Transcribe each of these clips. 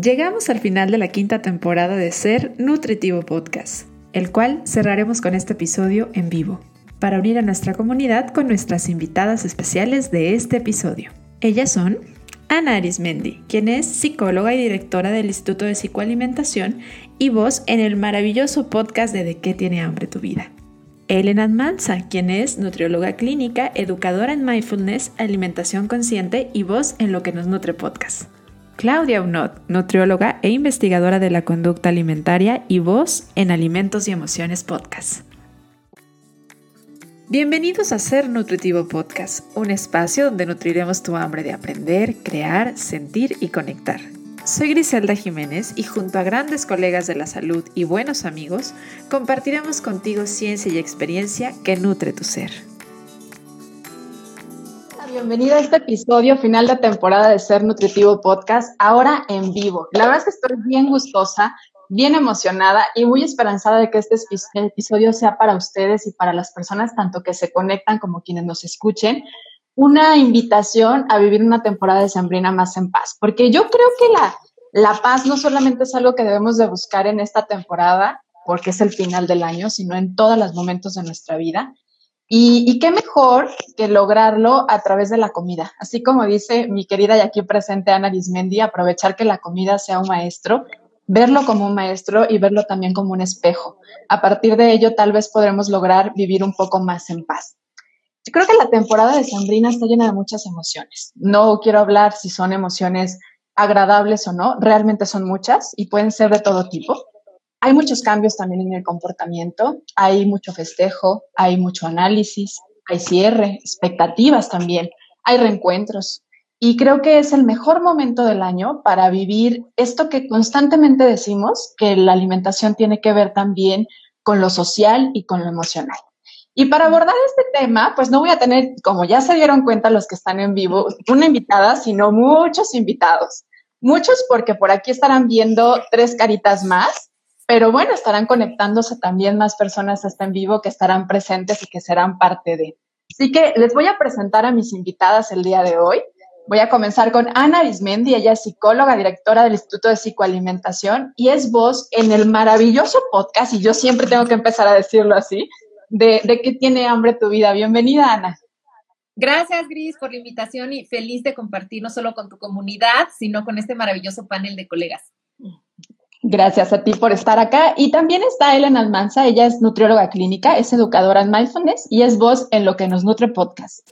Llegamos al final de la quinta temporada de Ser Nutritivo Podcast, el cual cerraremos con este episodio en vivo, para unir a nuestra comunidad con nuestras invitadas especiales de este episodio. Ellas son Ana Arismendi, quien es psicóloga y directora del Instituto de Psicoalimentación y voz en el maravilloso podcast de De qué tiene hambre tu vida. Elena Manza, quien es nutrióloga clínica, educadora en mindfulness, alimentación consciente y voz en Lo que nos nutre podcast. Claudia Unot, nutrióloga e investigadora de la conducta alimentaria y voz en Alimentos y Emociones Podcast. Bienvenidos a Ser Nutritivo Podcast, un espacio donde nutriremos tu hambre de aprender, crear, sentir y conectar. Soy Griselda Jiménez y junto a grandes colegas de la salud y buenos amigos, compartiremos contigo ciencia y experiencia que nutre tu ser. Bienvenida a este episodio final de temporada de Ser Nutritivo Podcast, ahora en vivo. La verdad es que estoy bien gustosa, bien emocionada y muy esperanzada de que este episodio sea para ustedes y para las personas tanto que se conectan como quienes nos escuchen, una invitación a vivir una temporada de Sembrina más en paz, porque yo creo que la, la paz no solamente es algo que debemos de buscar en esta temporada, porque es el final del año, sino en todos los momentos de nuestra vida. Y, qué mejor que lograrlo a través de la comida. Así como dice mi querida y aquí presente Ana Lismendi, aprovechar que la comida sea un maestro, verlo como un maestro y verlo también como un espejo. A partir de ello, tal vez podremos lograr vivir un poco más en paz. Yo creo que la temporada de Sambrina está llena de muchas emociones. No quiero hablar si son emociones agradables o no, realmente son muchas y pueden ser de todo tipo. Hay muchos cambios también en el comportamiento, hay mucho festejo, hay mucho análisis, hay cierre, expectativas también, hay reencuentros. Y creo que es el mejor momento del año para vivir esto que constantemente decimos, que la alimentación tiene que ver también con lo social y con lo emocional. Y para abordar este tema, pues no voy a tener, como ya se dieron cuenta los que están en vivo, una invitada, sino muchos invitados. Muchos porque por aquí estarán viendo tres caritas más pero bueno, estarán conectándose también más personas hasta en vivo que estarán presentes y que serán parte de. Así que les voy a presentar a mis invitadas el día de hoy. Voy a comenzar con Ana Arismendi, ella es psicóloga, directora del Instituto de Psicoalimentación y es voz en el maravilloso podcast, y yo siempre tengo que empezar a decirlo así, de qué tiene hambre tu vida. Bienvenida, Ana. Gracias, Gris, por la invitación y feliz de compartir no solo con tu comunidad, sino con este maravilloso panel de colegas. Gracias a ti por estar acá. Y también está Elena Almanza, ella es nutrióloga clínica, es educadora en mindfulness y es voz en lo que nos nutre podcast.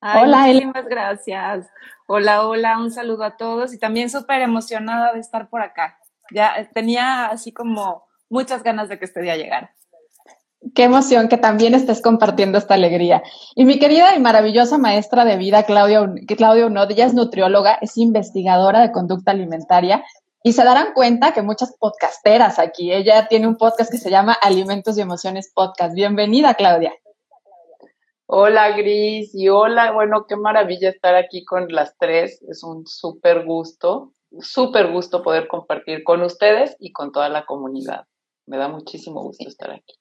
hola, Elena. gracias. Hola, hola, un saludo a todos y también súper emocionada de estar por acá. Ya tenía así como muchas ganas de que este día llegara. Qué emoción que también estés compartiendo esta alegría. Y mi querida y maravillosa maestra de vida, Claudia, Claudia Unod, ella es nutrióloga, es investigadora de conducta alimentaria y se darán cuenta que muchas podcasteras aquí, ella tiene un podcast que se llama Alimentos y Emociones Podcast. Bienvenida, Claudia. Hola, Gris, y hola, bueno, qué maravilla estar aquí con las tres. Es un súper gusto, súper gusto poder compartir con ustedes y con toda la comunidad. Me da muchísimo gusto estar aquí.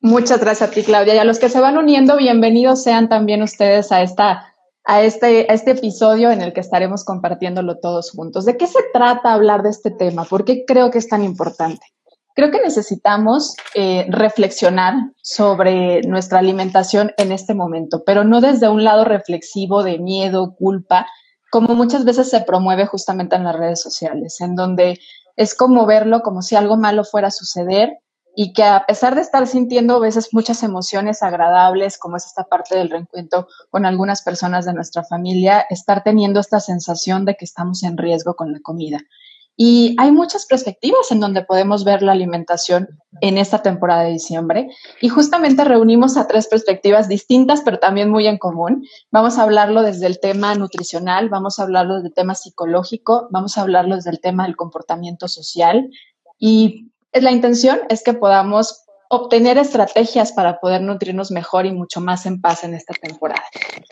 Muchas gracias a ti, Claudia. Y a los que se van uniendo, bienvenidos sean también ustedes a esta a este, este episodio en el que estaremos compartiéndolo todos juntos. ¿De qué se trata hablar de este tema? ¿Por qué creo que es tan importante? Creo que necesitamos eh, reflexionar sobre nuestra alimentación en este momento, pero no desde un lado reflexivo de miedo, culpa, como muchas veces se promueve justamente en las redes sociales, en donde es como verlo como si algo malo fuera a suceder y que a pesar de estar sintiendo a veces muchas emociones agradables, como es esta parte del reencuentro con algunas personas de nuestra familia, estar teniendo esta sensación de que estamos en riesgo con la comida. Y hay muchas perspectivas en donde podemos ver la alimentación en esta temporada de diciembre y justamente reunimos a tres perspectivas distintas, pero también muy en común. Vamos a hablarlo desde el tema nutricional, vamos a hablarlo desde el tema psicológico, vamos a hablarlo desde el tema del comportamiento social y la intención es que podamos obtener estrategias para poder nutrirnos mejor y mucho más en paz en esta temporada.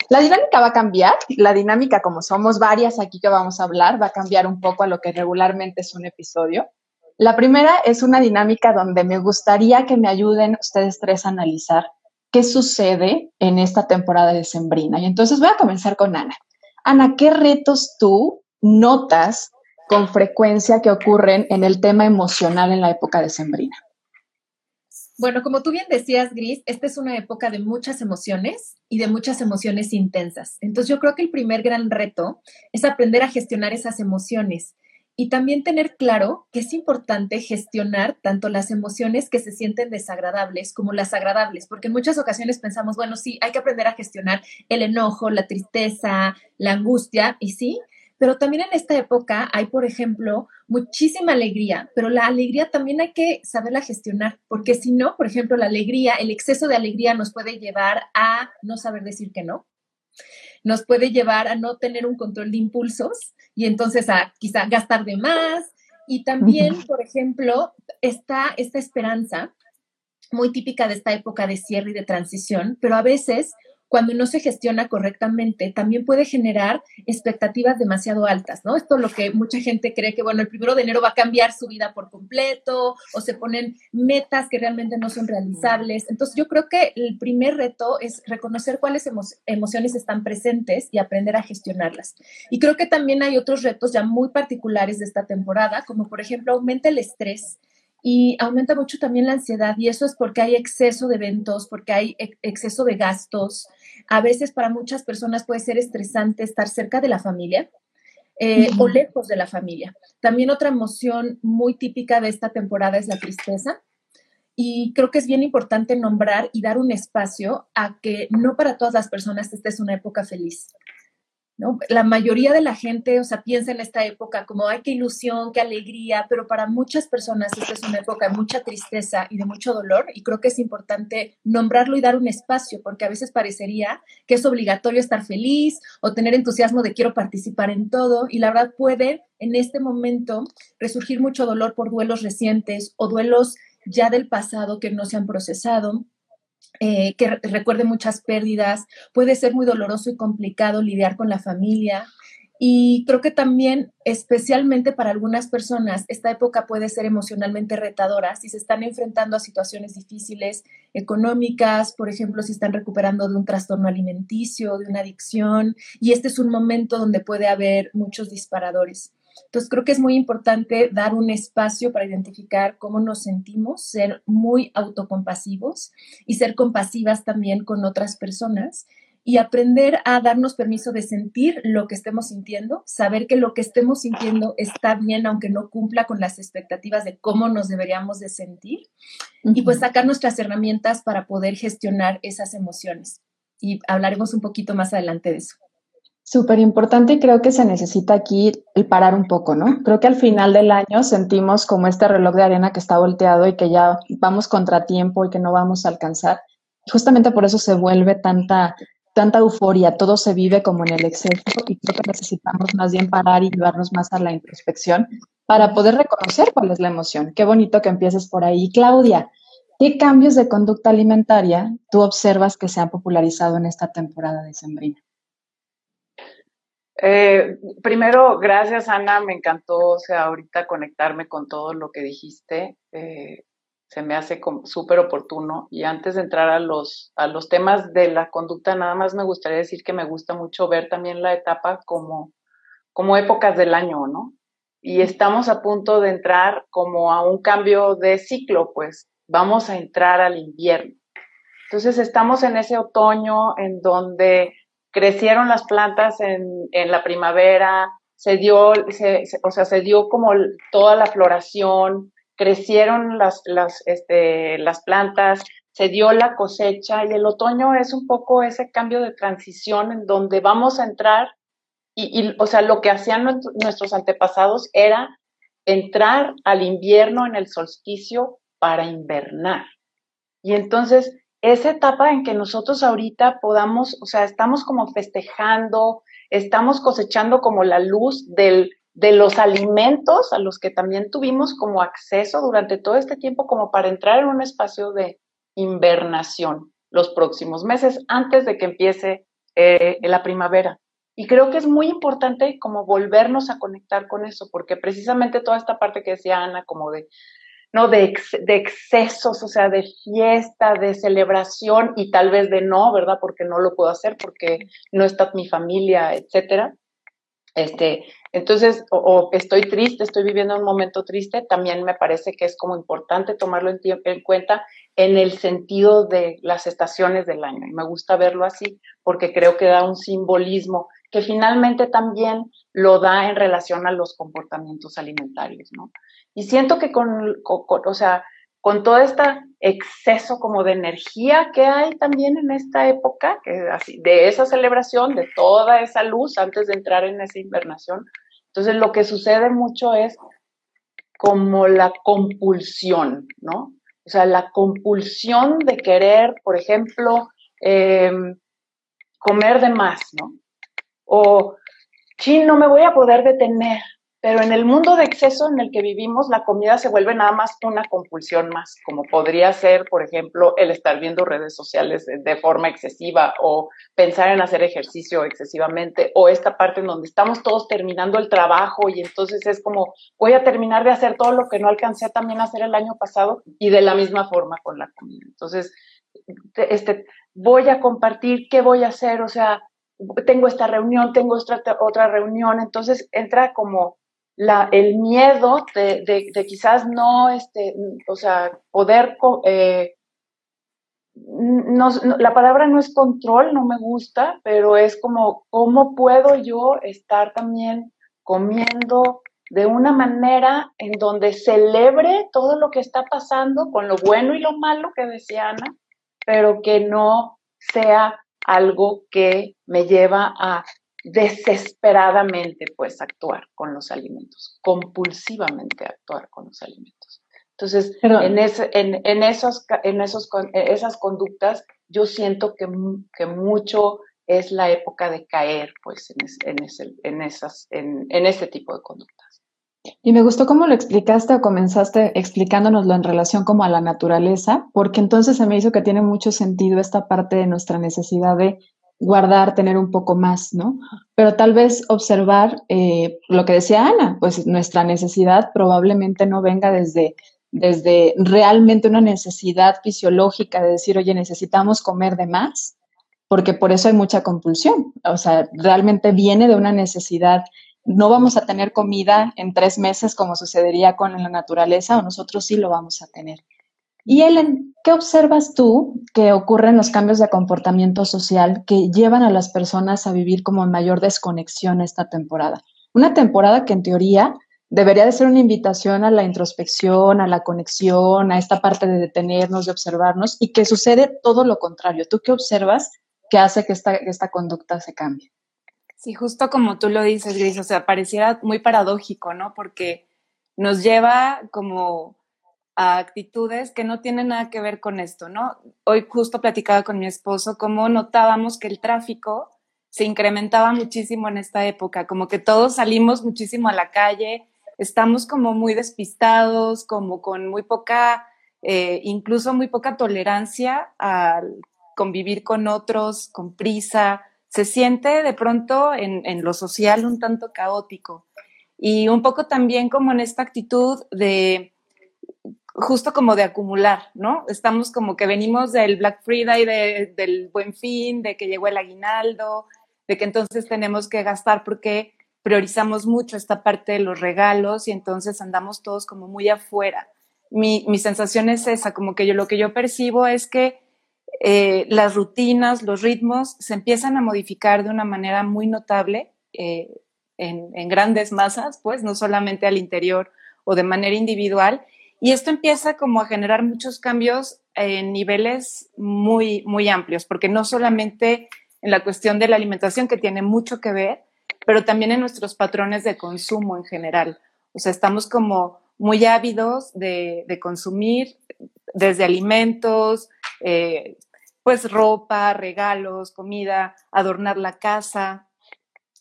La dinámica va a cambiar, la dinámica como somos varias aquí que vamos a hablar va a cambiar un poco a lo que regularmente es un episodio. La primera es una dinámica donde me gustaría que me ayuden ustedes tres a analizar qué sucede en esta temporada de Sembrina. Y entonces voy a comenzar con Ana. Ana, ¿qué retos tú notas con frecuencia que ocurren en el tema emocional en la época decembrina? Bueno, como tú bien decías, Gris, esta es una época de muchas emociones y de muchas emociones intensas. Entonces yo creo que el primer gran reto es aprender a gestionar esas emociones y también tener claro que es importante gestionar tanto las emociones que se sienten desagradables como las agradables, porque en muchas ocasiones pensamos, bueno, sí, hay que aprender a gestionar el enojo, la tristeza, la angustia, y sí, pero también en esta época hay, por ejemplo, muchísima alegría, pero la alegría también hay que saberla gestionar, porque si no, por ejemplo, la alegría, el exceso de alegría nos puede llevar a no saber decir que no, nos puede llevar a no tener un control de impulsos y entonces a quizá gastar de más. Y también, por ejemplo, está esta esperanza muy típica de esta época de cierre y de transición, pero a veces cuando no se gestiona correctamente, también puede generar expectativas demasiado altas, ¿no? Esto es lo que mucha gente cree que, bueno, el primero de enero va a cambiar su vida por completo o se ponen metas que realmente no son realizables. Entonces, yo creo que el primer reto es reconocer cuáles emociones están presentes y aprender a gestionarlas. Y creo que también hay otros retos ya muy particulares de esta temporada, como por ejemplo, aumenta el estrés y aumenta mucho también la ansiedad y eso es porque hay exceso de eventos, porque hay exceso de gastos. A veces para muchas personas puede ser estresante estar cerca de la familia eh, o lejos de la familia. También otra emoción muy típica de esta temporada es la tristeza. Y creo que es bien importante nombrar y dar un espacio a que no para todas las personas esta es una época feliz. La mayoría de la gente, o sea, piensa en esta época como, ay, qué ilusión, qué alegría, pero para muchas personas esta es una época de mucha tristeza y de mucho dolor y creo que es importante nombrarlo y dar un espacio, porque a veces parecería que es obligatorio estar feliz o tener entusiasmo de quiero participar en todo y la verdad puede en este momento resurgir mucho dolor por duelos recientes o duelos ya del pasado que no se han procesado eh, que recuerde muchas pérdidas, puede ser muy doloroso y complicado lidiar con la familia. Y creo que también, especialmente para algunas personas, esta época puede ser emocionalmente retadora si se están enfrentando a situaciones difíciles económicas, por ejemplo, si están recuperando de un trastorno alimenticio, de una adicción, y este es un momento donde puede haber muchos disparadores. Entonces, creo que es muy importante dar un espacio para identificar cómo nos sentimos, ser muy autocompasivos y ser compasivas también con otras personas y aprender a darnos permiso de sentir lo que estemos sintiendo, saber que lo que estemos sintiendo está bien aunque no cumpla con las expectativas de cómo nos deberíamos de sentir y pues sacar nuestras herramientas para poder gestionar esas emociones. Y hablaremos un poquito más adelante de eso. Súper importante y creo que se necesita aquí el parar un poco, ¿no? Creo que al final del año sentimos como este reloj de arena que está volteado y que ya vamos contra tiempo y que no vamos a alcanzar. Justamente por eso se vuelve tanta, tanta euforia, todo se vive como en el exceso y creo que necesitamos más bien parar y llevarnos más a la introspección para poder reconocer cuál es la emoción. Qué bonito que empieces por ahí. Claudia, ¿qué cambios de conducta alimentaria tú observas que se han popularizado en esta temporada de Sembrina? Eh, primero, gracias Ana, me encantó, o sea, ahorita conectarme con todo lo que dijiste, eh, se me hace súper oportuno. Y antes de entrar a los, a los temas de la conducta, nada más me gustaría decir que me gusta mucho ver también la etapa como, como épocas del año, ¿no? Y estamos a punto de entrar como a un cambio de ciclo, pues vamos a entrar al invierno. Entonces estamos en ese otoño en donde crecieron las plantas en, la primavera, se dio, o sea, se dio como toda la floración, crecieron las, las, este, las plantas, se dio la cosecha y el otoño es un poco ese cambio de transición en donde vamos a entrar y, o sea, lo que hacían nuestros antepasados era entrar al invierno en el solsticio para invernar. Y entonces esa etapa en que nosotros ahorita podamos, o sea, estamos como festejando, estamos cosechando como la luz de los alimentos a los que también tuvimos como acceso durante todo este tiempo como para entrar en un espacio de invernación los próximos meses antes de que empiece eh, la primavera. Y creo que es muy importante como volvernos a conectar con eso, porque precisamente toda esta parte que decía Ana, como de ¿no? De, de, excesos, o sea, de fiesta, de celebración y tal vez de no, ¿verdad? Porque no lo puedo hacer, porque no está mi familia, etcétera. Este, Entonces, o, estoy triste, estoy viviendo un momento triste, también me parece que es como importante tomarlo en, en cuenta en el sentido de las estaciones del año. Y me gusta verlo así porque creo que da un simbolismo que finalmente también lo da en relación a los comportamientos alimentarios, ¿no? Y siento que con, o sea, con todo este exceso como de energía que hay también en esta época, que así, de esa celebración, de toda esa luz antes de entrar en esa invernación. Entonces lo que sucede mucho es como la compulsión, ¿no? O sea, la compulsión de querer, por ejemplo, em, comer de más, ¿no? O, sí, no me voy a poder detener, pero en el mundo de exceso en el que vivimos, la comida se vuelve nada más una compulsión más, como podría ser, por ejemplo, el estar viendo redes sociales de, forma excesiva o pensar en hacer ejercicio excesivamente, o esta parte en donde estamos todos terminando el trabajo y entonces es como, voy a terminar de hacer todo lo que no alcancé también a hacer el año pasado y de la misma forma con la comida. Entonces, este, voy a compartir qué voy a hacer, o sea, tengo esta reunión, tengo otra, reunión, entonces entra como la, el miedo de, de, quizás no, este, o sea, poder, eh, no, la palabra no es control, no me gusta, pero es como, ¿cómo puedo yo estar también comiendo de una manera en donde celebre todo lo que está pasando con lo bueno y lo malo que decía Ana, pero que no sea algo que me lleva a desesperadamente pues actuar con los alimentos, compulsivamente actuar con los alimentos. Entonces, en, ese, en, en, esos, en esos, esas conductas, yo siento que, que mucho es la época de caer pues en, en, ese, en, esas, en, en ese tipo de conductas. Y me gustó cómo lo explicaste o comenzaste explicándonoslo en relación como a la naturaleza, porque entonces se me hizo que tiene mucho sentido esta parte de nuestra necesidad de guardar, tener un poco más, ¿no? Pero tal vez observar eh, lo que decía Ana, pues nuestra necesidad probablemente no venga desde, desde realmente una necesidad fisiológica de decir, oye, necesitamos comer de más, porque por eso hay mucha compulsión. O sea, realmente viene de una necesidad. No vamos a tener comida en tres meses como sucedería con la naturaleza, o nosotros sí lo vamos a tener. Y Ellen, ¿qué observas tú que ocurren los cambios de comportamiento social que llevan a las personas a vivir como en mayor desconexión esta temporada? Una temporada que en teoría debería de ser una invitación a la introspección, a la conexión, a esta parte de detenernos, de observarnos, y que sucede todo lo contrario. ¿Tú qué observas que hace que esta, esta conducta se cambie? Sí, justo como tú lo dices, Gris, o sea, pareciera muy paradójico, ¿no? Porque nos lleva como a actitudes que no tienen nada que ver con esto, ¿no? Hoy justo platicaba con mi esposo cómo notábamos que el tráfico se incrementaba muchísimo en esta época, como que todos salimos muchísimo a la calle, estamos como muy despistados, como con muy poca, eh, incluso muy poca tolerancia al convivir con otros, con prisa, se siente de pronto en, en lo social un tanto caótico y un poco también como en esta actitud de justo como de acumular, ¿no? Estamos como que venimos del Black Friday, del Buen Fin, de que llegó el aguinaldo, de que entonces tenemos que gastar porque priorizamos mucho esta parte de los regalos y entonces andamos todos como muy afuera. Mi, mi sensación es esa, como que yo lo que yo percibo es que eh, las rutinas, los ritmos se empiezan a modificar de una manera muy notable eh, en, en grandes masas, pues no solamente al interior o de manera individual, y esto empieza como a generar muchos cambios en niveles muy, muy amplios, porque no solamente en la cuestión de la alimentación, que tiene mucho que ver, pero también en nuestros patrones de consumo en general. O sea, estamos como muy ávidos de, consumir desde alimentos, eh, pues ropa, regalos, comida, adornar la casa.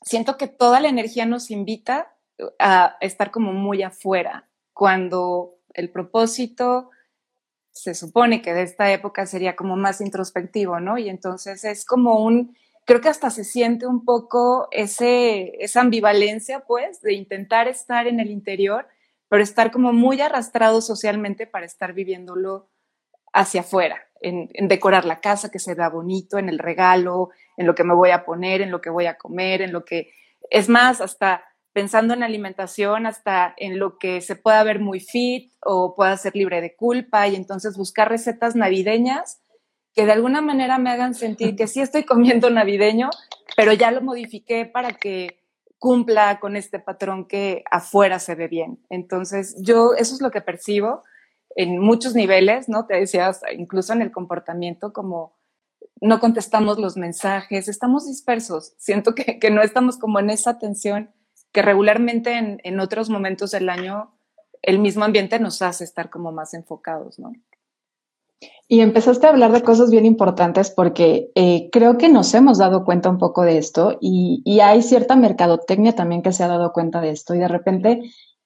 Siento que toda la energía nos invita a estar como muy afuera, cuando el propósito se supone que de esta época sería como más introspectivo, ¿no? Y entonces es como un, creo que hasta se siente un poco ese, esa ambivalencia, pues, de intentar estar en el interior, pero estar como muy arrastrado socialmente para estar viviéndolo hacia afuera, en, decorar la casa, que se vea bonito, en el regalo, en lo que me voy a poner, en lo que voy a comer, en lo que... Es más, hasta pensando en alimentación hasta en lo que se pueda ver muy fit o pueda ser libre de culpa y entonces buscar recetas navideñas que de alguna manera me hagan sentir que sí estoy comiendo navideño, pero ya lo modifiqué para que cumpla con este patrón que afuera se ve bien. Entonces, yo eso es lo que percibo en muchos niveles, ¿no? Te decías, incluso en el comportamiento, como no contestamos los mensajes, estamos dispersos. Siento que, que no estamos como en esa atención que regularmente en, en, otros momentos del año el mismo ambiente nos hace estar como más enfocados, ¿no? Y empezaste a hablar de cosas bien importantes porque eh, creo que nos hemos dado cuenta un poco de esto y, y, hay cierta mercadotecnia también que se ha dado cuenta de esto y de repente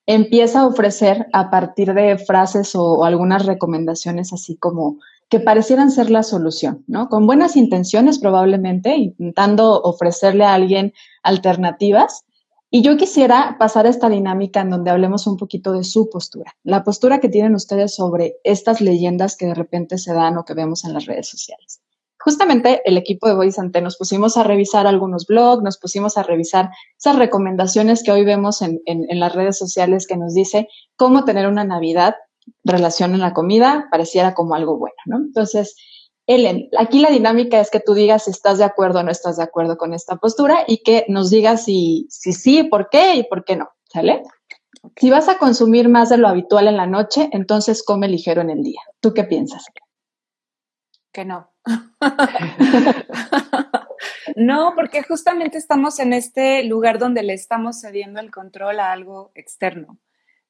empieza a ofrecer a partir de frases o, algunas recomendaciones así como que parecieran ser la solución, ¿no? Con buenas intenciones probablemente, intentando ofrecerle a alguien alternativas, y yo quisiera pasar a esta dinámica en donde hablemos un poquito de su postura, la postura que tienen ustedes sobre estas leyendas que de repente se dan o que vemos en las redes sociales. Justamente el equipo de Voice Ante nos pusimos a revisar algunos blogs, nos pusimos a revisar esas recomendaciones que hoy vemos en, en, en las redes sociales que nos dice cómo tener una Navidad relación en la comida pareciera como algo bueno, ¿no? Entonces, Ellen, aquí la dinámica es que tú digas si estás de acuerdo o no estás de acuerdo con esta postura y que nos digas si, si sí, por qué y por qué no, ¿sale? Si vas a consumir más de lo habitual en la noche, entonces come ligero en el día. ¿Tú qué piensas? Que no. no, porque justamente estamos en este lugar donde le estamos cediendo el control a algo externo,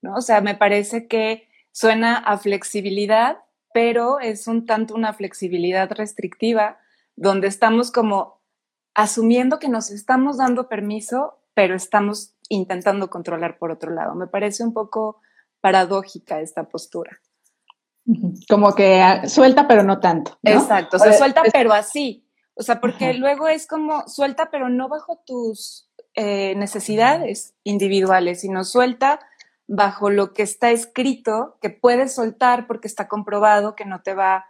¿no? O sea, me parece que suena a flexibilidad, pero es un tanto una flexibilidad restrictiva donde estamos como asumiendo que nos estamos dando permiso, pero estamos intentando controlar por otro lado. Me parece un poco paradójica esta postura. Como que ah, suelta, pero no tanto. ¿no? Exacto, o sea, suelta, pero así. O sea, porque Ajá. luego es como suelta, pero no bajo tus eh, necesidades individuales, sino suelta bajo lo que está escrito, que puedes soltar porque está comprobado que no te va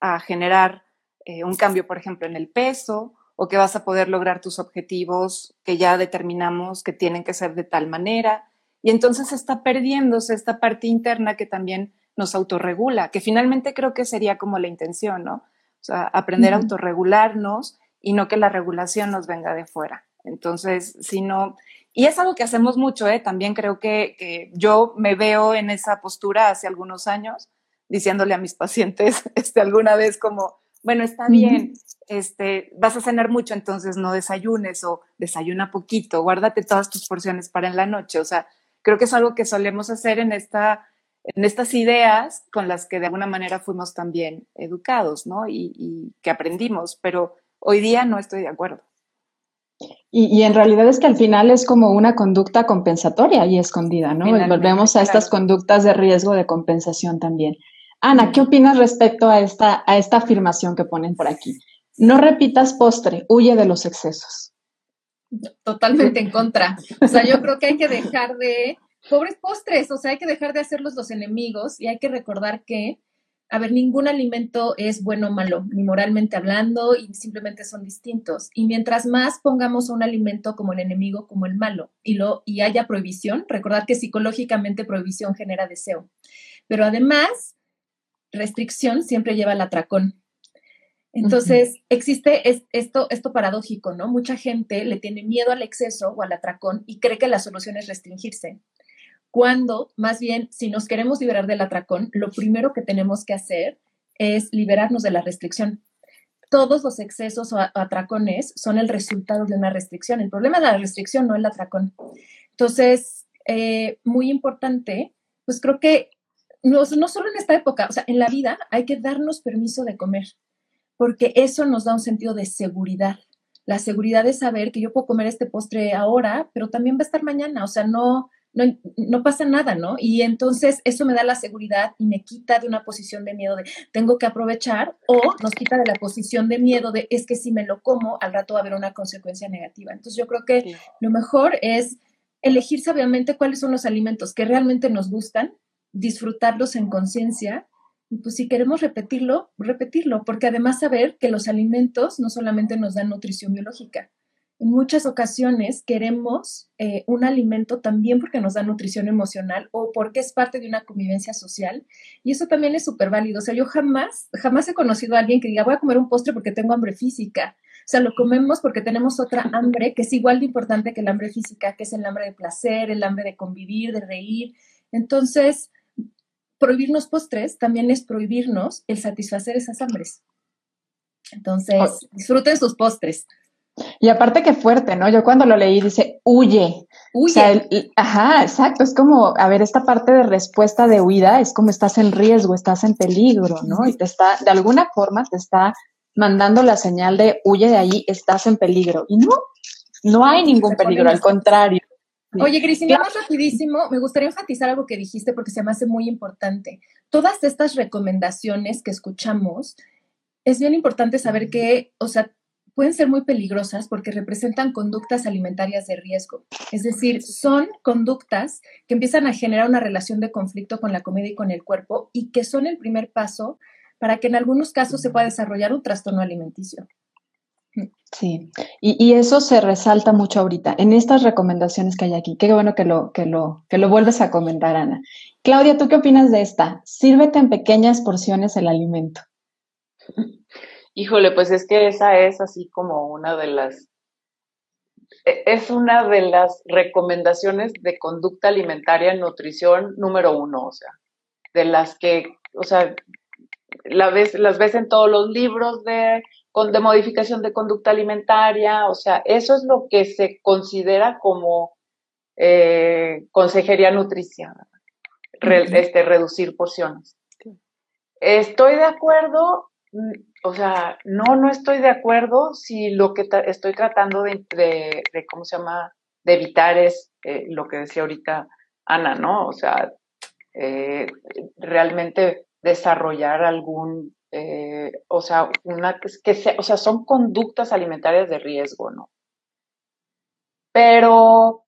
a generar eh, un cambio, por ejemplo, en el peso o que vas a poder lograr tus objetivos que ya determinamos que tienen que ser de tal manera. Y entonces está perdiéndose esta parte interna que también nos autorregula, que finalmente creo que sería como la intención, ¿no? O sea, aprender uh -huh. a autorregularnos y no que la regulación nos venga de fuera. Entonces, si no, y es algo que hacemos mucho, ¿eh? También creo que, que, yo me veo en esa postura hace algunos años, diciéndole a mis pacientes este, alguna vez como, bueno, está bien, este, vas a cenar mucho, entonces no desayunes o desayuna poquito, guárdate todas tus porciones para en la noche. O sea, creo que es algo que solemos hacer en, esta, en estas ideas con las que de alguna manera fuimos también educados, ¿no? Y, y que aprendimos, pero hoy día no estoy de acuerdo. Y, y, en realidad es que al final es como una conducta compensatoria y escondida, ¿no? Y volvemos a estas claro. conductas de riesgo de compensación también. Ana, ¿qué opinas respecto a esta, a esta afirmación que ponen por aquí? No repitas postre, huye de los excesos. Totalmente en contra. O sea, yo creo que hay que dejar de, pobres postres, o sea, hay que dejar de hacerlos los enemigos y hay que recordar que a ver, ningún alimento es bueno o malo, ni moralmente hablando, y simplemente son distintos. Y mientras más pongamos un alimento como el enemigo, como el malo, y, lo, y haya prohibición, recordar que psicológicamente prohibición genera deseo. Pero además, restricción siempre lleva al atracón. Entonces, uh -huh. existe es, esto, esto paradójico, ¿no? Mucha gente le tiene miedo al exceso o al atracón y cree que la solución es restringirse cuando más bien si nos queremos liberar del atracón, lo primero que tenemos que hacer es liberarnos de la restricción. Todos los excesos o atracones son el resultado de una restricción. El problema es la restricción, no el atracón. Entonces, eh, muy importante, pues creo que no, no solo en esta época, o sea, en la vida hay que darnos permiso de comer, porque eso nos da un sentido de seguridad. La seguridad de saber que yo puedo comer este postre ahora, pero también va a estar mañana. O sea, no, no, no, pasa nada, ¿no? Y entonces eso me da la seguridad y me quita de una posición de miedo de tengo que aprovechar o nos quita de la posición de miedo de es que si me lo como, al rato va a haber una consecuencia negativa. Entonces yo creo que sí. lo mejor es elegir sabiamente cuáles son los alimentos que realmente nos gustan, disfrutarlos en conciencia y pues si queremos repetirlo, repetirlo, porque además saber que los alimentos no solamente nos dan nutrición biológica, en muchas ocasiones queremos eh, un alimento también porque nos da nutrición emocional o porque es parte de una convivencia social. Y eso también es súper válido. O sea, yo jamás, jamás he conocido a alguien que diga, voy a comer un postre porque tengo hambre física. O sea, lo comemos porque tenemos otra hambre que es igual de importante que el hambre física, que es el hambre de placer, el hambre de convivir, de reír. Entonces, prohibirnos postres también es prohibirnos el satisfacer esas hambres. Entonces, disfruten sus postres. Y aparte que fuerte, ¿no? Yo cuando lo leí dice, huye. Huye. ajá, exacto. Es como, a ver, esta parte de respuesta de huida es como estás en riesgo, estás en peligro, ¿no? Y te está, de alguna forma te está mandando la señal de huye de ahí, estás en peligro. Y no, no hay ningún peligro, al contrario. Oye, Gris, y más rapidísimo, me gustaría enfatizar algo que dijiste porque se me hace muy importante. Todas estas recomendaciones que escuchamos, es bien importante saber que, o sea, pueden ser muy peligrosas porque representan conductas alimentarias de riesgo. Es decir, son conductas que empiezan a generar una relación de conflicto con la comida y con el cuerpo y que son el primer paso para que en algunos casos se pueda desarrollar un trastorno alimenticio. Sí, y, eso se resalta mucho ahorita en estas recomendaciones que hay aquí. Qué bueno que lo, que lo, que lo vuelves a comentar, Ana. Claudia, ¿tú qué opinas de esta? Sírvete en pequeñas porciones el alimento. Híjole, pues es que esa es así como una de las, e, es una de las recomendaciones de conducta alimentaria en nutrición número uno, o sea, de las que, o sea, la ves, las ves en todos los libros de, de modificación de conducta alimentaria, o sea, eso es lo que se considera como eh, consejería nutrición, este, reducir porciones. Estoy de acuerdo mm, o sea, no, no estoy de acuerdo si lo que estoy tratando de, de, ¿cómo se llama?, de evitar es eh, lo que decía ahorita Ana, ¿no? O sea, eh, realmente desarrollar algún, eh, o sea, una, que sea, o sea, son conductas alimentarias de riesgo, ¿no? Pero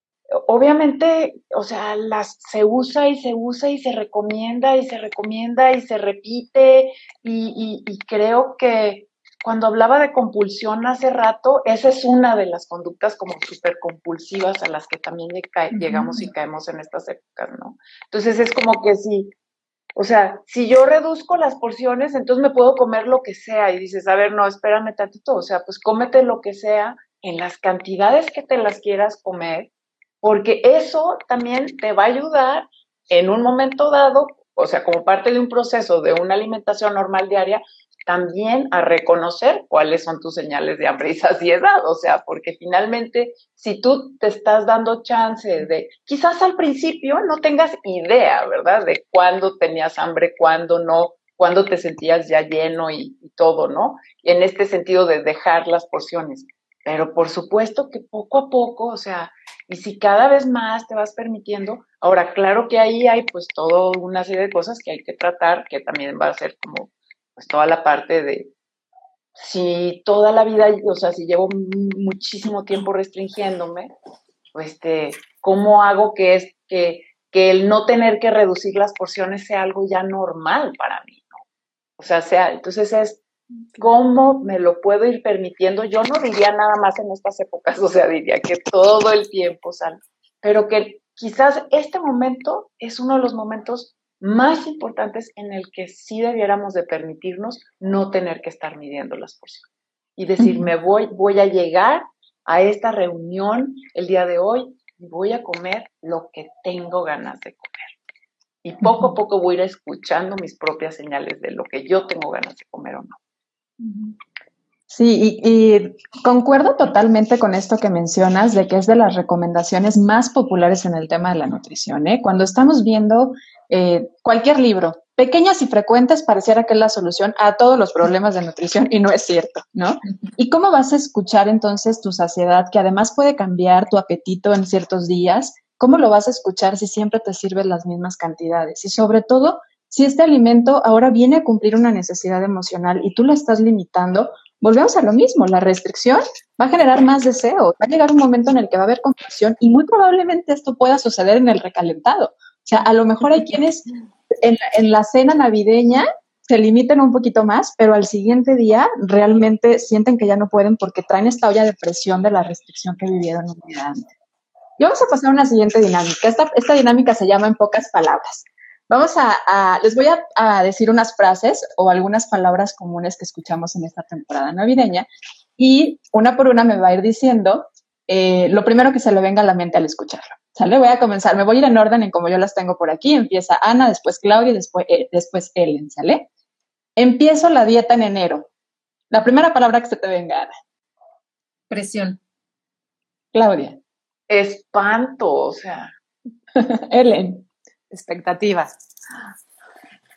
obviamente, o sea, las se usa y se usa y se recomienda y se recomienda y se repite y, creo que cuando hablaba de compulsión hace rato, esa es una de las conductas como súper compulsivas a las que también llegamos y caemos en estas épocas, ¿no? Entonces es como que si, o sea, si yo reduzco las porciones, entonces me puedo comer lo que sea y dices, a ver, no, espérame tantito, o sea, pues cómete lo que sea en las cantidades que te las quieras comer porque eso también te va a ayudar en un momento dado, o sea, como parte de un proceso de una alimentación normal diaria, también a reconocer cuáles son tus señales de hambre y saciedad, o sea, porque finalmente si tú te estás dando chance de, quizás al principio no tengas idea, ¿verdad? De cuándo tenías hambre, cuándo no, cuándo te sentías ya lleno y, y todo, ¿no? Y en este sentido de dejar las porciones. Pero por supuesto que poco a poco, o sea, y si cada vez más te vas permitiendo, ahora claro que ahí hay pues toda una serie de cosas que hay que tratar, que también va a ser como pues toda la parte de si toda la vida, o sea, si llevo muchísimo tiempo restringiéndome, pues este, ¿cómo hago que es que, que el no tener que reducir las porciones sea algo ya normal para mí. O sea, sea, entonces es ¿Cómo me lo puedo ir permitiendo? Yo no diría nada más en estas épocas, o sea, diría que todo el tiempo sale, pero que quizás este momento es uno de los momentos más importantes en el que sí debiéramos de permitirnos no tener que estar midiendo las porciones y decir, me voy, voy a llegar a esta reunión el día de hoy y voy a comer lo que tengo ganas de comer. Y poco a poco voy a ir escuchando mis propias señales de lo que yo tengo ganas de comer o no. Sí, y, concuerdo totalmente con esto que mencionas, de que es de las recomendaciones más populares en el tema de la nutrición. ¿eh? Cuando estamos viendo eh, cualquier libro, pequeñas y frecuentes, pareciera que es la solución a todos los problemas de nutrición y no es cierto, ¿no? ¿Y cómo vas a escuchar entonces tu saciedad, que además puede cambiar tu apetito en ciertos días? ¿Cómo lo vas a escuchar si siempre te sirven las mismas cantidades? Y sobre todo, si este alimento ahora viene a cumplir una necesidad emocional y tú lo estás limitando, volvemos a lo mismo, la restricción va a generar más deseo, va a llegar un momento en el que va a haber confusión y muy probablemente esto pueda suceder en el recalentado. O sea, a lo mejor hay quienes en, la cena navideña se limiten un poquito más, pero al siguiente día realmente sienten que ya no pueden porque traen esta olla de presión de la restricción que vivieron un día antes. Y vamos a pasar a una siguiente dinámica. Esta dinámica se llama en pocas palabras. Vamos a, les voy a, decir unas frases o algunas palabras comunes que escuchamos en esta temporada navideña y una por una me va a ir diciendo eh, lo primero que se le venga a la mente al escucharlo. ¿Sale? Voy a comenzar, me voy a ir en orden en como yo las tengo por aquí. Empieza Ana, después Claudia y después, eh, después Ellen, ¿sale? Empiezo la dieta en enero. La primera palabra que se te venga, Ana. Presión. Claudia. Espanto, o sea. Ellen. Expectativas.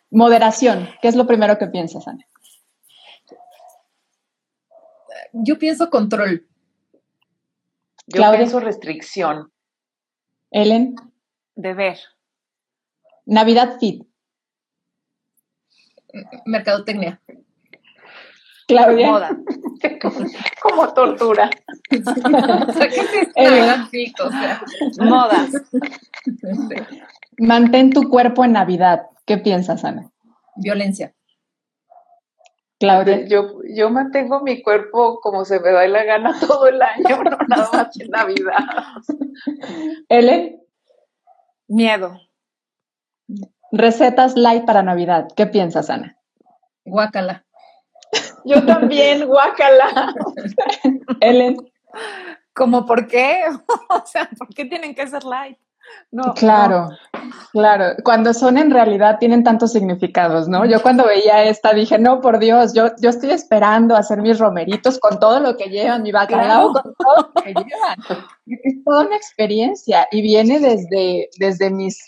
Moderación. ¿Qué es lo primero que piensas, Ana? Yo pienso control. Yo pienso restricción. Ellen. Deber. Navidad Fit. Mercadotecnia. Claudia. Moda. Como tortura. Moda. Mantén tu cuerpo en Navidad. ¿Qué piensas, Ana? Violencia. Claudia. Yo, yo mantengo mi cuerpo como se me da la gana todo el año, no nada más en Navidad. Ellen. Miedo. Recetas light para Navidad. ¿Qué piensas, Ana? Guácala. Yo también, guácala. Ellen. ¿Cómo por qué? o sea, ¿por qué tienen que ser light? No, claro, claro. Cuando son en realidad tienen tantos significados, ¿no? Yo cuando veía esta dije, no, por Dios, yo, yo estoy esperando hacer mis romeritos con todo lo que llevan, mi bacalao con todo lo que llevan. Es toda una experiencia y viene desde, desde mis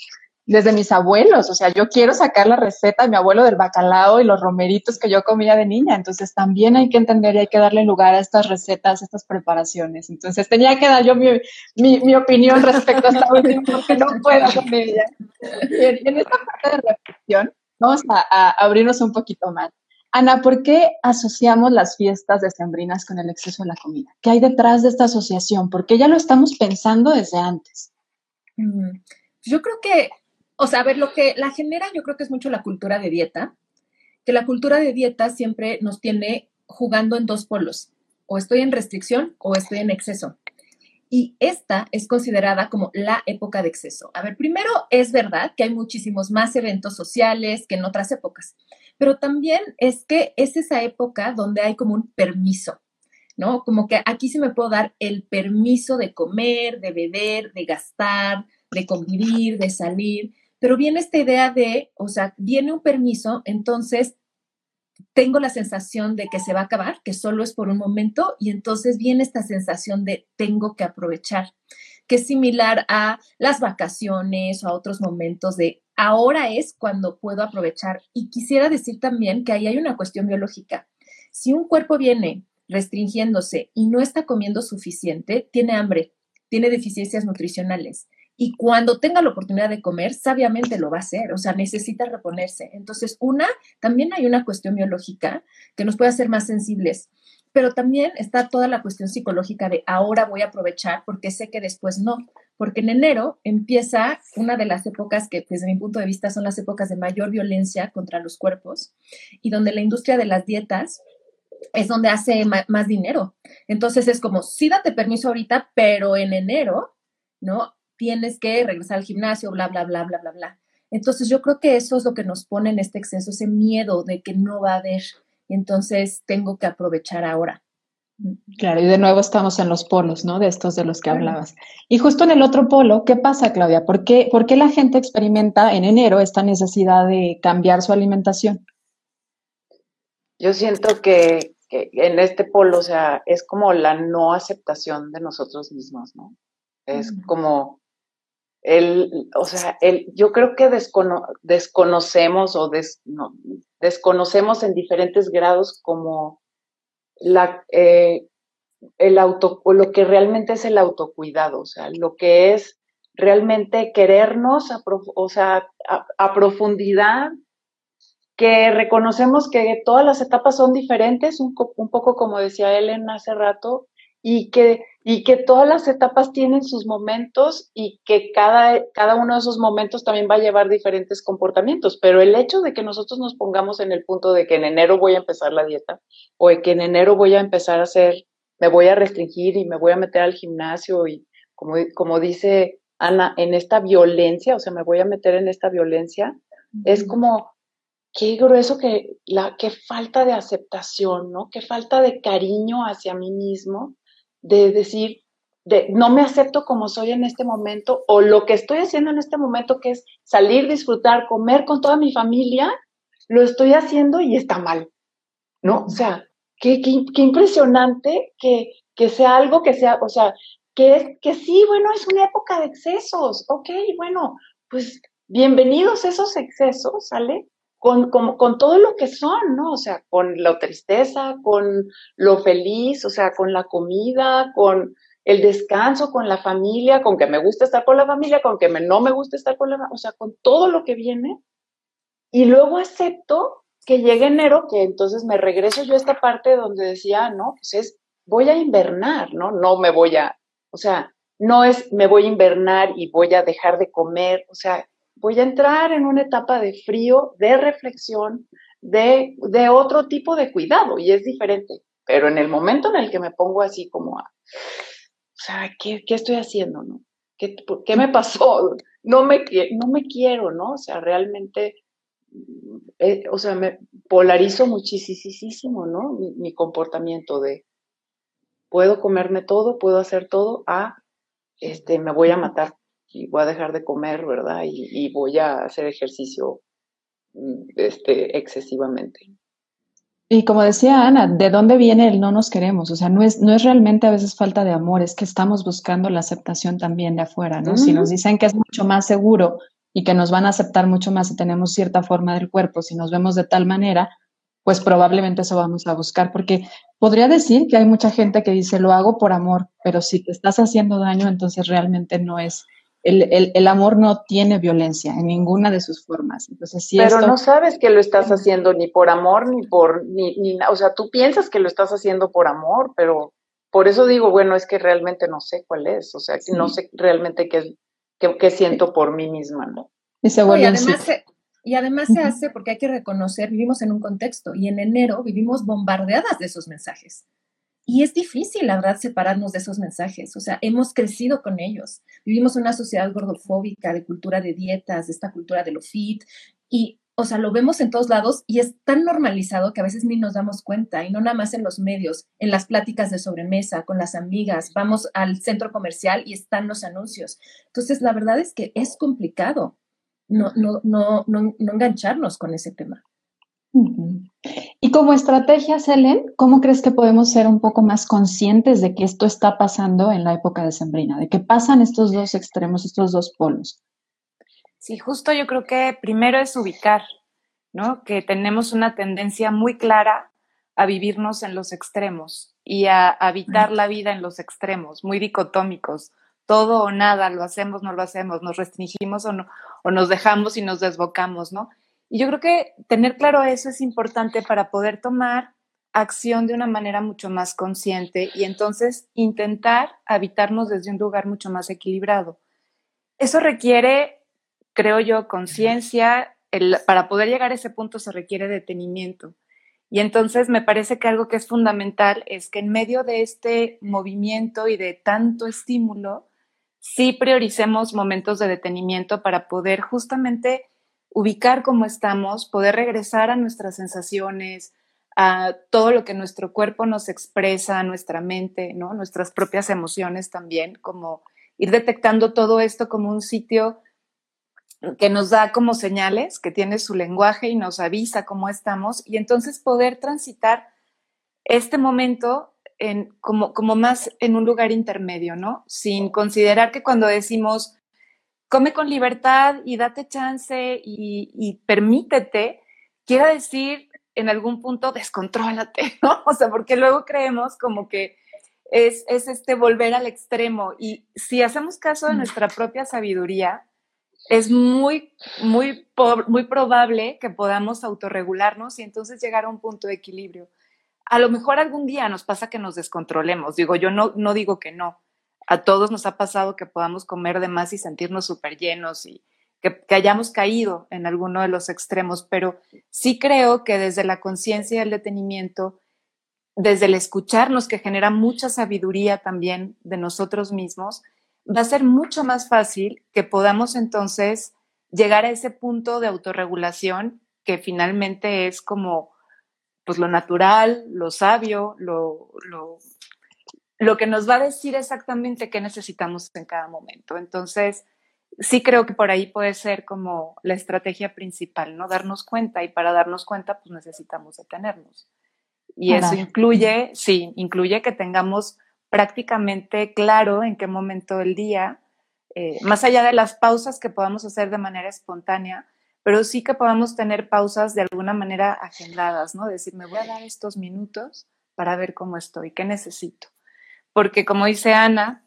desde mis abuelos, o sea, yo quiero sacar la receta de mi abuelo del bacalao y los romeritos que yo comía de niña, entonces también hay que entender y hay que darle lugar a estas recetas, a estas preparaciones. Entonces tenía que dar yo mi, mi, opinión respecto a esta última porque no puedo con ella. En, esta parte de reflexión vamos a, abrirnos un poquito más. Ana, ¿por qué asociamos las fiestas decembrinas con el exceso de la comida? ¿Qué hay detrás de esta asociación? Porque ya lo estamos pensando desde antes. Mm, yo creo que o sea, a ver, lo que la genera yo creo que es mucho la cultura de dieta, que la cultura de dieta siempre nos tiene jugando en dos polos, o estoy en restricción o estoy en exceso. Y esta es considerada como la época de exceso. A ver, primero es verdad que hay muchísimos más eventos sociales que en otras épocas, pero también es que es esa época donde hay como un permiso, ¿no? Como que aquí sí me puedo dar el permiso de comer, de beber, de gastar, de convivir, de salir pero viene esta idea de, o sea, viene un permiso, entonces tengo la sensación de que se va a acabar, que solo es por un momento, y entonces viene esta sensación de tengo que aprovechar, que es similar a las vacaciones o a otros momentos de ahora es cuando puedo aprovechar. Y quisiera decir también que ahí hay una cuestión biológica. Si un cuerpo viene restringiéndose y no está comiendo suficiente, tiene hambre, tiene deficiencias nutricionales y cuando tenga la oportunidad de comer, sabiamente lo va a hacer, o sea, necesita reponerse. Entonces, una, también hay una cuestión biológica que nos puede hacer más sensibles, pero también está toda la cuestión psicológica de ahora voy a aprovechar porque sé que después no, porque en enero empieza una de las épocas que desde mi punto de vista son las épocas de mayor violencia contra los cuerpos y donde la industria de las dietas es donde hace más dinero. Entonces es como, sí date permiso ahorita, pero en enero, ¿no? Tienes que regresar al gimnasio, bla, bla, bla, bla, bla, bla. Entonces yo creo que eso es lo que nos pone en este exceso, ese miedo de que no va a haber. Entonces tengo que aprovechar ahora. Claro, y de nuevo estamos en los polos, ¿no? De estos de los que hablabas. Y justo en el otro polo, ¿qué pasa, Claudia? ¿Por qué, ¿Por qué la gente experimenta en enero esta necesidad de cambiar su alimentación? Yo siento que, que en este polo, o sea, es como la no aceptación de nosotros mismos, ¿no? Es como el, o sea, el, yo creo que desconocemos o desconocemos en diferentes grados como la, eh, el auto, o lo que realmente es el autocuidado, o sea, lo que es realmente querernos, o sea, a, profundidad, que reconocemos que todas las etapas son diferentes, un, un poco como decía Ellen hace rato, y que y que todas las etapas tienen sus momentos y que cada, cada uno de esos momentos también va a llevar diferentes comportamientos. Pero el hecho de que nosotros nos pongamos en el punto de que en enero voy a empezar la dieta o de que en enero voy a empezar a hacer, me voy a restringir y me voy a meter al gimnasio y como, como dice Ana, en esta violencia, o sea, me voy a meter en esta violencia, es como, qué grueso que la qué falta de aceptación, ¿no? Qué falta de cariño hacia mí mismo de decir, de, no me acepto como soy en este momento o lo que estoy haciendo en este momento, que es salir, disfrutar, comer con toda mi familia, lo estoy haciendo y está mal, ¿no? O sea, qué, qué, impresionante que, que, sea algo que sea, o sea, que, es, que sí, bueno, es una época de excesos, ok, bueno, pues bienvenidos esos excesos, ¿sale? Con, con, todo lo que son, ¿no? O sea, con la tristeza, con lo feliz, o sea, con la comida, con el descanso, con la familia, con que me gusta estar con la familia, con que me, no me gusta estar con la o sea, con todo lo que viene. Y luego acepto que llegue enero, que entonces me regreso yo a esta parte donde decía, no, pues es, voy a invernar, ¿no? No me voy a, o sea, no es me voy a invernar y voy a dejar de comer, o sea, voy a entrar en una etapa de frío, de reflexión, de, de otro tipo de cuidado y es diferente. Pero en el momento en el que me pongo así como a, o sea, ¿qué, qué estoy haciendo, no? ¿Qué, ¿Qué, me pasó? No me, no me quiero, ¿no? O sea, realmente, eh, o sea, me polarizo muchísimo, ¿no? Mi, mi, comportamiento de, puedo comerme todo, puedo hacer todo, a, este, me voy a matar y voy a dejar de comer, ¿verdad? Y, voy a hacer ejercicio mm, este, excesivamente. Y como decía Ana, ¿de dónde viene el no nos queremos? O sea, no es, no es realmente a veces falta de amor, es que estamos buscando la aceptación también de afuera, ¿no? Si nos dicen que es mucho más seguro y que nos van a aceptar mucho más si tenemos cierta forma del cuerpo, si nos vemos de tal manera, pues probablemente eso vamos a buscar, porque podría decir que hay mucha gente que dice lo hago por amor, pero si te estás haciendo daño, entonces realmente no es el, amor no tiene violencia en ninguna de sus formas. Entonces, Pero no sabes que lo estás haciendo ni por amor, ni por, ni, ni, o sea, tú piensas que lo estás haciendo por amor, pero por eso digo, bueno, es que realmente no sé cuál es, o sea, que no sé realmente qué, qué, siento por mí misma, ¿no? Y, se y además, se, y además se hace porque hay que reconocer, vivimos en un contexto y en enero vivimos bombardeadas de esos mensajes. Y es difícil, la verdad, separarnos de esos mensajes. O sea, hemos crecido con ellos. Vivimos una sociedad gordofóbica, de cultura de dietas, de esta cultura de lo fit. Y, o sea, lo vemos en todos lados y es tan normalizado que a veces ni nos damos cuenta. Y no nada más en los medios, en las pláticas de sobremesa, con las amigas. Vamos al centro comercial y están los anuncios. Entonces, la verdad es que es complicado no, no, no, no, no engancharnos con ese tema. Y como estrategia, Helen, ¿cómo crees que podemos ser un poco más conscientes de que esto está pasando en la época de Sembrina, de que pasan estos dos extremos, estos dos polos? Sí, justo yo creo que primero es ubicar, ¿no? Que tenemos una tendencia muy clara a vivirnos en los extremos y a habitar la vida en los extremos, muy dicotómicos. Todo o nada, lo hacemos, no lo hacemos, nos restringimos o, no, o nos dejamos y nos desbocamos, ¿no? Y yo creo que tener claro eso es importante para poder tomar acción de una manera mucho más consciente y entonces intentar habitarnos desde un lugar mucho más equilibrado. Eso requiere, creo yo, conciencia. Para poder llegar a ese punto se requiere detenimiento. Y entonces me parece que algo que es fundamental es que en medio de este movimiento y de tanto estímulo, sí prioricemos momentos de detenimiento para poder justamente ubicar cómo estamos, poder regresar a nuestras sensaciones, a todo lo que nuestro cuerpo nos expresa, nuestra mente, ¿no? nuestras propias emociones también, como ir detectando todo esto como un sitio que nos da como señales, que tiene su lenguaje y nos avisa cómo estamos, y entonces poder transitar este momento en, como, como más en un lugar intermedio, ¿no? Sin considerar que cuando decimos come con libertad y date chance y, permítete, quiere decir en algún punto descontrólate, ¿no? O sea, porque luego creemos como que es, es este volver al extremo y si hacemos caso de nuestra propia sabiduría, es muy, muy, muy probable que podamos autorregularnos y entonces llegar a un punto de equilibrio. a lo mejor algún día nos pasa que nos descontrolemos. Digo, yo no, no digo que no. A todos nos ha pasado que podamos comer de más y sentirnos súper llenos y que, hayamos caído en alguno de los extremos, pero sí creo que desde la conciencia y el detenimiento, desde el escucharnos, que genera mucha sabiduría también de nosotros mismos, va a ser mucho más fácil que podamos entonces llegar a ese punto de autorregulación que finalmente es como pues lo natural, lo sabio, lo, lo que nos va a decir exactamente qué necesitamos en cada momento. Entonces, sí creo que por ahí puede ser como la estrategia principal, ¿no? Darnos cuenta y para darnos cuenta, pues necesitamos detenernos. Y eso incluye, sí, incluye que tengamos prácticamente claro en qué momento del día, eh, más allá de las pausas que podamos hacer de manera espontánea, pero sí que podamos tener pausas de alguna manera agendadas, ¿no? Decir, me voy a dar estos minutos para ver cómo estoy, qué necesito. Porque como dice Ana,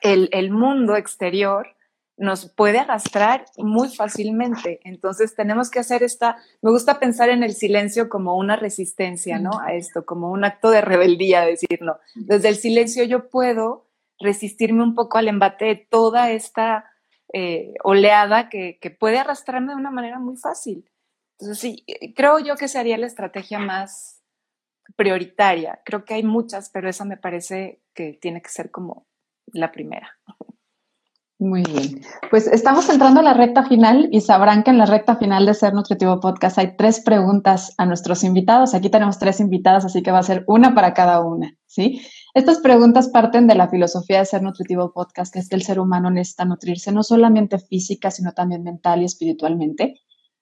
el, el mundo exterior nos puede arrastrar muy fácilmente. Entonces tenemos que hacer esta, me gusta pensar en el silencio como una resistencia, ¿no? A esto, como un acto de rebeldía, decir, no, desde el silencio yo puedo resistirme un poco al embate de toda esta eh, oleada que, que, puede arrastrarme de una manera muy fácil. Entonces, sí, creo yo que sería la estrategia más prioritaria. Creo que hay muchas, pero esa me parece que tiene que ser como la primera. Muy bien. Pues estamos entrando a la recta final y sabrán que en la recta final de Ser Nutritivo Podcast hay tres preguntas a nuestros invitados. Aquí tenemos tres invitadas, así que va a ser una para cada una, ¿sí? Estas preguntas parten de la filosofía de Ser Nutritivo Podcast, que es que el ser humano necesita nutrirse no solamente física, sino también mental y espiritualmente.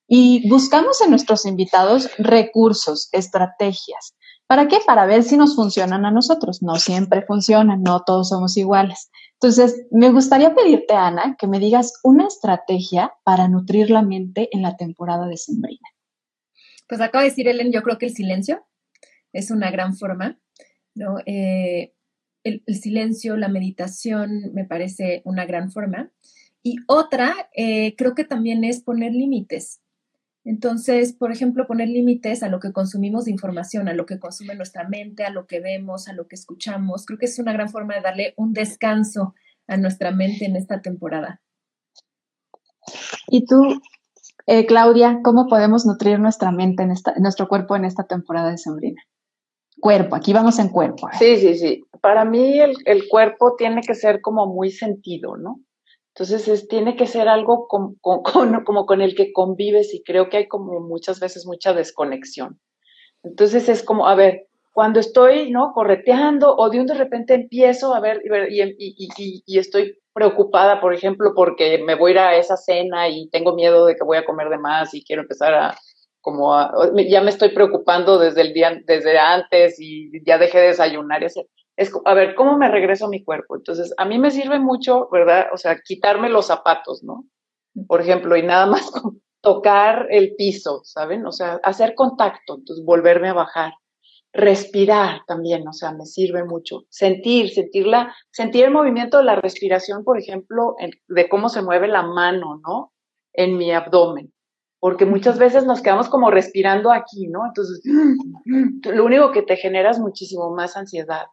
Y buscamos en nuestros invitados recursos, estrategias. ¿Para qué? Para ver si nos funcionan a nosotros. No siempre funcionan, no todos somos iguales. Entonces, me gustaría pedirte, Ana, que me digas una estrategia para nutrir la mente en la temporada de sembrina. Pues acaba de decir Ellen, yo creo que el silencio es una gran forma, ¿no? Eh, el, silencio, la meditación me parece una gran forma. Y otra, eh, creo que también es poner límites. Entonces, por ejemplo, poner límites a lo que consumimos de información, a lo que consume nuestra mente, a lo que vemos, a lo que escuchamos. Creo que es una gran forma de darle un descanso a nuestra mente en esta temporada. Y tú, eh, Claudia, ¿cómo podemos nutrir nuestra mente, en esta, nuestro cuerpo en esta temporada de sembrina? Cuerpo, aquí vamos en cuerpo. Sí, sí, sí. Para mí el, el cuerpo tiene que ser como muy sentido, ¿no? Entonces, tiene que ser algo con, como con el que convives y creo que hay como muchas veces mucha desconexión. Entonces, es como, a ver, cuando estoy, ¿no? Correteando o de un de repente empiezo a ver y, y, y, estoy preocupada, por ejemplo, porque me voy a ir a esa cena y tengo miedo de que voy a comer de más y quiero empezar a, como a, ya me estoy preocupando desde el día, desde antes y ya dejé de desayunar y así es, a ver, ¿cómo me regreso a mi cuerpo? Entonces, a mí me sirve mucho, ¿verdad? O sea, quitarme los zapatos, ¿no? Por ejemplo, y nada más tocar el piso, ¿saben? O sea, hacer contacto, entonces volverme a bajar. Respirar también, o sea, me sirve mucho. Sentir, sentirla, sentir el movimiento de la respiración, por ejemplo, de cómo se mueve la mano, ¿no? En mi abdomen porque muchas veces nos quedamos como respirando aquí, ¿no? Entonces, lo único que te genera es muchísimo más ansiedad.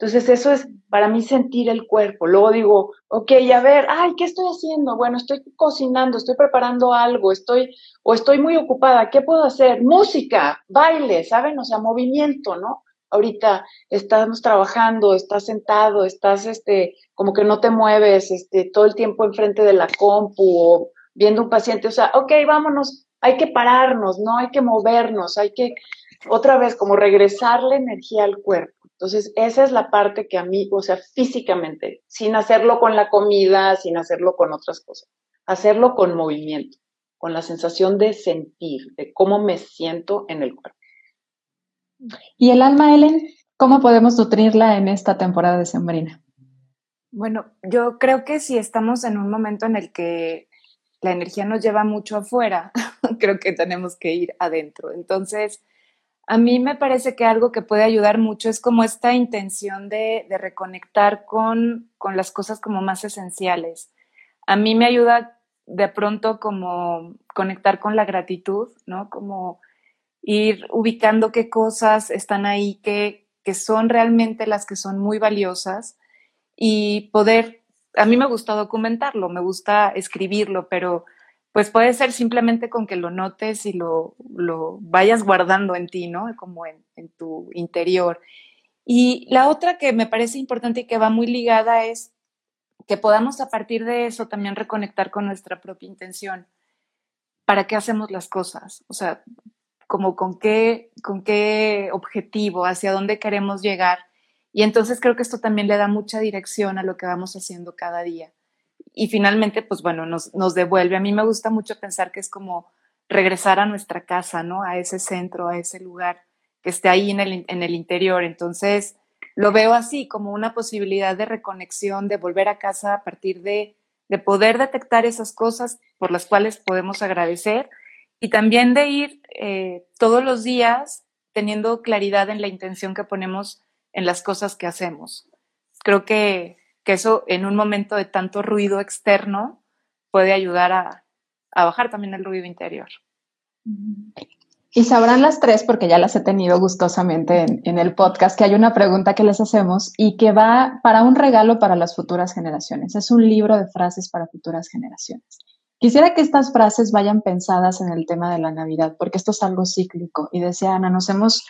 Entonces eso es para mí sentir el cuerpo. Luego digo, ok, a ver, ay, ¿qué estoy haciendo? Bueno, estoy cocinando, estoy preparando algo, estoy, o estoy muy ocupada, ¿qué puedo hacer? Música, baile, ¿saben? O sea, movimiento, ¿no? Ahorita estamos trabajando, estás sentado, estás, este, como que no te mueves, este, todo el tiempo enfrente de la compu o viendo un paciente, o sea, ok, vámonos, hay que pararnos, ¿no? Hay que movernos, hay que, otra vez, como regresar la energía al cuerpo. Entonces, esa es la parte que a mí, o sea, físicamente, sin hacerlo con la comida, sin hacerlo con otras cosas, hacerlo con movimiento, con la sensación de sentir, de cómo me siento en el cuerpo. ¿Y el alma, Ellen? ¿Cómo podemos nutrirla en esta temporada de sembrina? Bueno, yo creo que si estamos en un momento en el que la energía nos lleva mucho afuera, creo que tenemos que ir adentro. Entonces, a mí me parece que algo que puede ayudar mucho es como esta intención de, reconectar con, las cosas como más esenciales. A mí me ayuda de pronto como conectar con la gratitud, ¿no? Como ir ubicando qué cosas están ahí que, que son realmente las que son muy valiosas y poder, a mí me gusta documentarlo, me gusta escribirlo, pero pues puede ser simplemente con que lo notes y lo, lo vayas guardando en ti, ¿no? Como en, en, tu interior. Y la otra que me parece importante y que va muy ligada es que podamos a partir de eso también reconectar con nuestra propia intención. ¿Para qué hacemos las cosas? O sea, como con qué, con qué objetivo, hacia dónde queremos llegar. Y entonces creo que esto también le da mucha dirección a lo que vamos haciendo cada día. Y finalmente, pues bueno, nos, nos devuelve. A mí me gusta mucho pensar que es como regresar a nuestra casa, ¿no? A ese centro, a ese lugar que esté ahí en el, en el interior. Entonces, lo veo así, como una posibilidad de reconexión, de volver a casa a partir de, de poder detectar esas cosas por las cuales podemos agradecer y también de ir eh, todos los días teniendo claridad en la intención que ponemos en las cosas que hacemos. Creo que, que eso en un momento de tanto ruido externo puede ayudar a, a bajar también el ruido interior. Y sabrán las tres, porque ya las he tenido gustosamente en, en, el podcast, que hay una pregunta que les hacemos y que va para un regalo para las futuras generaciones. Es un libro de frases para futuras generaciones. Quisiera que estas frases vayan pensadas en el tema de la Navidad, porque esto es algo cíclico. Y decía Ana, nos hemos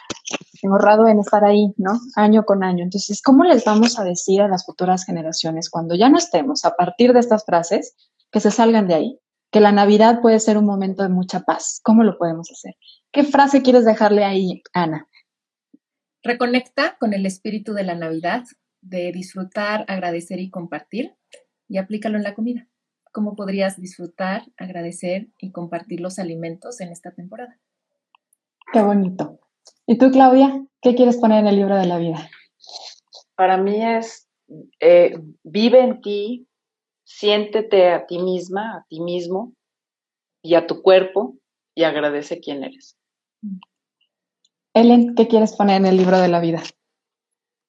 ahorrado en estar ahí, ¿no? Año con año. Entonces, ¿cómo les vamos a decir a las futuras generaciones cuando ya no estemos a partir de estas frases que se salgan de ahí? Que la Navidad puede ser un momento de mucha paz. ¿Cómo lo podemos hacer? ¿Qué frase quieres dejarle ahí, Ana? Reconecta con el espíritu de la Navidad, de disfrutar, agradecer y compartir, y aplícalo en la comida cómo podrías disfrutar, agradecer y compartir los alimentos en esta temporada. Qué bonito. ¿Y tú, Claudia, qué quieres poner en el libro de la vida? Para mí es, eh, vive en ti, siéntete a ti misma, a ti mismo y a tu cuerpo y agradece quién eres. Ellen, ¿qué quieres poner en el libro de la vida?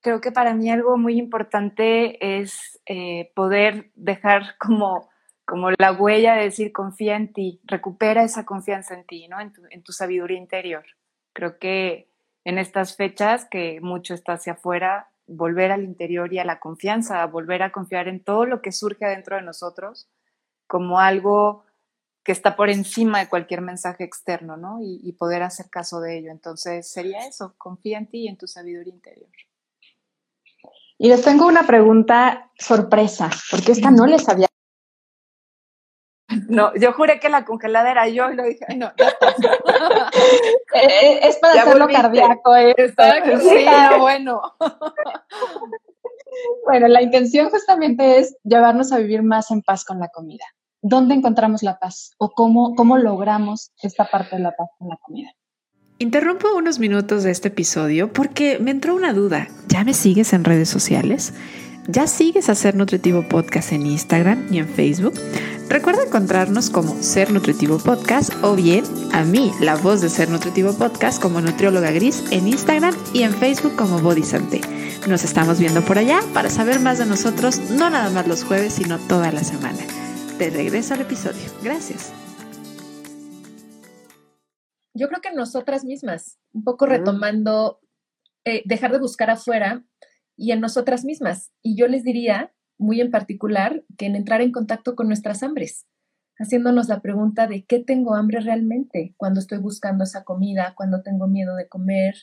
Creo que para mí algo muy importante es eh, poder dejar como como la huella de decir confía en ti, recupera esa confianza en ti, ¿no? En tu, en tu sabiduría interior. Creo que en estas fechas que mucho está hacia afuera, volver al interior y a la confianza, volver a confiar en todo lo que surge adentro de nosotros como algo que está por encima de cualquier mensaje externo, ¿no? Y, y, poder hacer caso de ello. Entonces sería eso, confía en ti y en tu sabiduría interior. Y les tengo una pregunta sorpresa, porque esta no les había no, yo juré que la congelada era yo y lo dije, no, eh, eh, es para ya hacerlo volviste. cardíaco. ¿eh? Exacto, sí, no, bueno. bueno, la intención justamente es llevarnos a vivir más en paz con la comida. ¿Dónde encontramos la paz? ¿O cómo, cómo logramos esta parte de la paz con la comida? Interrumpo unos minutos de este episodio porque me entró una duda. ¿Ya me sigues en redes sociales? ¿Ya sigues a Ser Nutritivo Podcast en Instagram y en Facebook? Recuerda encontrarnos como Ser Nutritivo Podcast o bien a mí, la voz de Ser Nutritivo Podcast, como Nutrióloga Gris en Instagram y en Facebook como Body Santé. Nos estamos viendo por allá para saber más de nosotros, no nada más los jueves, sino toda la semana. Te regreso al episodio. Gracias. Yo creo que nosotras mismas, un poco retomando, eh, dejar de buscar afuera y en nosotras mismas. Y yo les diría, muy en particular, que en entrar en contacto con nuestras hambres, haciéndonos la pregunta de qué tengo hambre realmente cuando estoy buscando esa comida, cuando tengo miedo de comer,